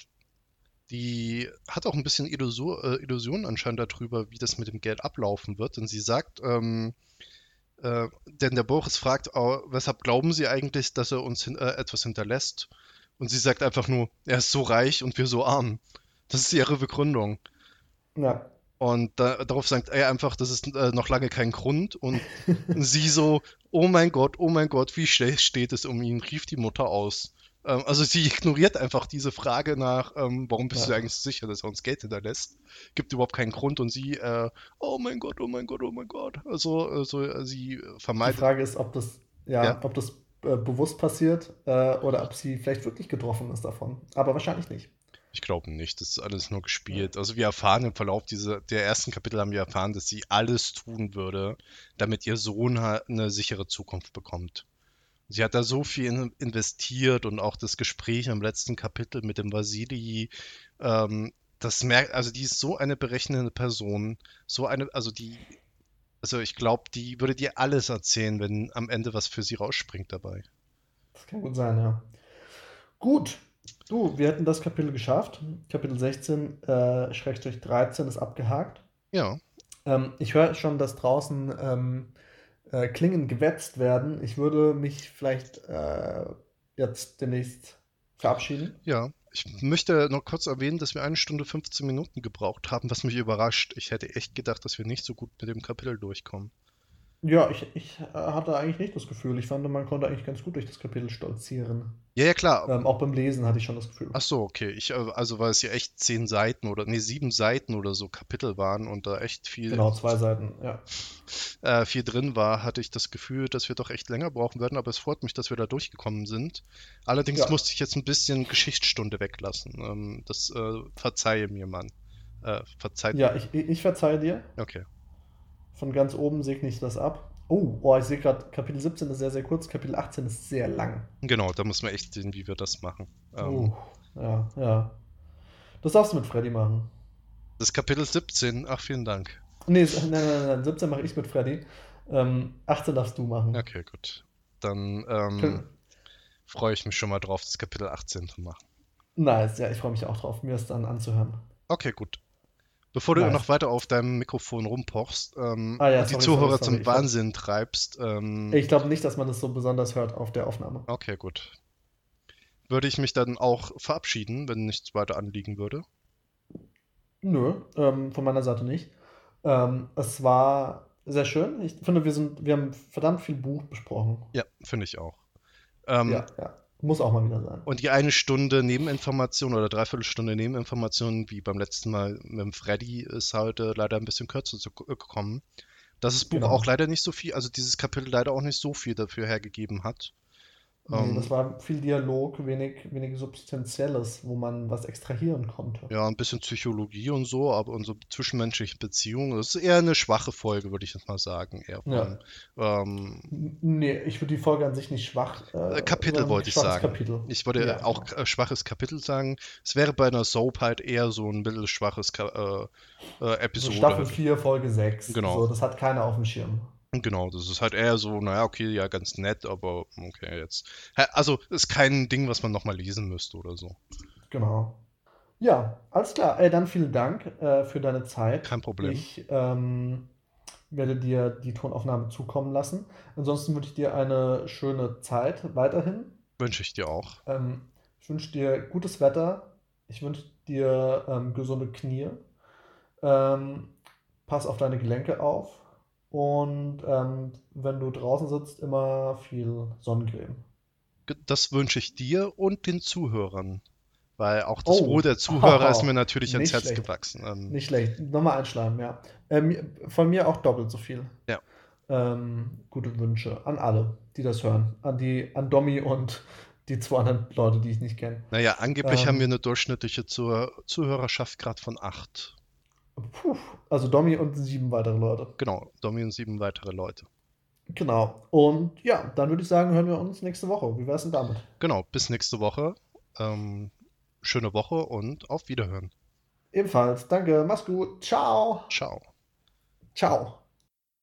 die hat auch ein bisschen Illusor, äh, Illusionen anscheinend darüber, wie das mit dem Geld ablaufen wird. Und sie sagt, ähm, äh, denn der Boris fragt, weshalb glauben Sie eigentlich, dass er uns hin, äh, etwas hinterlässt? Und sie sagt einfach nur, er ist so reich und wir so arm. Das ist ihre Begründung. Ja. Und da, darauf sagt er einfach, das ist äh, noch lange kein Grund. Und sie so, oh mein Gott, oh mein Gott, wie schlecht steht es um ihn, rief die Mutter aus. Ähm, also sie ignoriert einfach diese Frage nach, ähm, warum bist ja. du eigentlich sicher, dass er uns Geld hinterlässt? Gibt überhaupt keinen Grund. Und sie, äh, oh mein Gott, oh mein Gott, oh mein Gott. Also, also äh, sie vermeidet. Die Frage ist, ob das, ja, ja. ob das äh, bewusst passiert äh, oder ob sie vielleicht wirklich getroffen ist davon. Aber wahrscheinlich nicht. Ich glaube nicht, das ist alles nur gespielt. Also wir erfahren im Verlauf dieser, der ersten Kapitel haben wir erfahren, dass sie alles tun würde, damit ihr Sohn eine sichere Zukunft bekommt. Sie hat da so viel investiert und auch das Gespräch im letzten Kapitel mit dem Vasili, ähm, das merkt, also die ist so eine berechnende Person, so eine, also die, also ich glaube, die würde dir alles erzählen, wenn am Ende was für sie rausspringt dabei. Das kann gut sein, ja. Gut, Du, wir hätten das Kapitel geschafft. Kapitel 16, äh, Schrägstrich 13 ist abgehakt. Ja. Ähm, ich höre schon, dass draußen ähm, äh, Klingen gewetzt werden. Ich würde mich vielleicht äh, jetzt demnächst verabschieden. Ja, ich möchte noch kurz erwähnen, dass wir eine Stunde 15 Minuten gebraucht haben, was mich überrascht. Ich hätte echt gedacht, dass wir nicht so gut mit dem Kapitel durchkommen. Ja, ich, ich äh, hatte eigentlich nicht das Gefühl. Ich fand, man konnte eigentlich ganz gut durch das Kapitel stolzieren. Ja, ja, klar. Ähm, auch beim Lesen hatte ich schon das Gefühl. Ach so, okay. Ich, äh, also weil es ja echt zehn Seiten oder nee, sieben Seiten oder so Kapitel waren und da echt viel. Genau, zwei Seiten, ja. Äh, viel drin war, hatte ich das Gefühl, dass wir doch echt länger brauchen werden, aber es freut mich, dass wir da durchgekommen sind. Allerdings ja. musste ich jetzt ein bisschen Geschichtsstunde weglassen. Ähm, das äh, verzeihe mir, Mann. Äh, verzeiht Ja, ich, ich verzeihe dir. Okay. Von ganz oben segne ich das ab. Oh, oh ich sehe gerade, Kapitel 17 ist sehr, sehr kurz, Kapitel 18 ist sehr lang. Genau, da muss man echt sehen, wie wir das machen. Ähm, oh, ja, ja. Das darfst du mit Freddy machen. Das Kapitel 17, ach, vielen Dank. Nee, nein, nein, nein, nein 17 mache ich mit Freddy. Ähm, 18 darfst du machen. Okay, gut. Dann ähm, freue ich mich schon mal drauf, das Kapitel 18 zu machen. Nice, ja, ich freue mich auch drauf, mir es dann anzuhören. Okay, gut. Bevor du nice. noch weiter auf deinem Mikrofon rumpochst ähm, ah, ja, und die sorry, Zuhörer sorry, sorry. zum Wahnsinn glaub, treibst. Ähm, ich glaube nicht, dass man das so besonders hört auf der Aufnahme. Okay, gut. Würde ich mich dann auch verabschieden, wenn nichts weiter anliegen würde? Nö, ähm, von meiner Seite nicht. Ähm, es war sehr schön. Ich finde, wir, sind, wir haben verdammt viel Buch besprochen. Ja, finde ich auch. Ähm, ja, ja. Muss auch mal wieder sein. Und die eine Stunde Nebeninformation oder Dreiviertelstunde Nebeninformation, wie beim letzten Mal mit dem Freddy, ist heute leider ein bisschen kürzer zu gekommen. Dass das Buch genau. auch leider nicht so viel, also dieses Kapitel leider auch nicht so viel dafür hergegeben hat. Nee, ähm, das war viel Dialog, wenig, wenig Substanzielles, wo man was extrahieren konnte. Ja, ein bisschen Psychologie und so, aber unsere zwischenmenschliche Beziehungen, das ist eher eine schwache Folge, würde ich jetzt mal sagen. Eher von, ja. ähm, nee, ich würde die Folge an sich nicht schwach. Äh, Kapitel wollte ich sagen. Kapitel. Ich würde ja, auch genau. schwaches Kapitel sagen. Es wäre bei einer Soap halt eher so ein mittelschwaches äh, äh, Episode. So Staffel 4, Folge 6. Genau. So, das hat keiner auf dem Schirm. Genau, das ist halt eher so, naja, okay, ja, ganz nett, aber okay, jetzt. Also ist kein Ding, was man nochmal lesen müsste oder so. Genau. Ja, alles klar. Ey, dann vielen Dank äh, für deine Zeit. Kein Problem. Ich ähm, werde dir die Tonaufnahme zukommen lassen. Ansonsten wünsche ich dir eine schöne Zeit weiterhin. Wünsche ich dir auch. Ähm, ich wünsche dir gutes Wetter. Ich wünsche dir ähm, gesunde Knie. Ähm, pass auf deine Gelenke auf und ähm, wenn du draußen sitzt, immer viel Sonnencreme. Das wünsche ich dir und den Zuhörern. Weil auch das oh. Wohl der Zuhörer ist mir natürlich ans Herz schlecht. gewachsen. Ähm, Nicht schlecht. Nochmal einschleimen, ja. Ähm, von mir auch doppelt so viel. Ja. Ähm, gute Wünsche an alle, die das hören. An die, an Domi und die zwei anderen Leute, die ich nicht kenne. Naja, angeblich haben wir eine durchschnittliche Zuhörerschaft gerade von acht. Puh, also Domi und sieben weitere Leute. Genau, Domi und sieben weitere Leute. Genau. Und ja, dann würde ich sagen, hören wir uns nächste Woche. Wie wär's denn damit? Genau, bis nächste Woche. Ähm, schöne Woche und auf Wiederhören. Ebenfalls. Danke. Mach's gut. Ciao. Ciao. Ciao.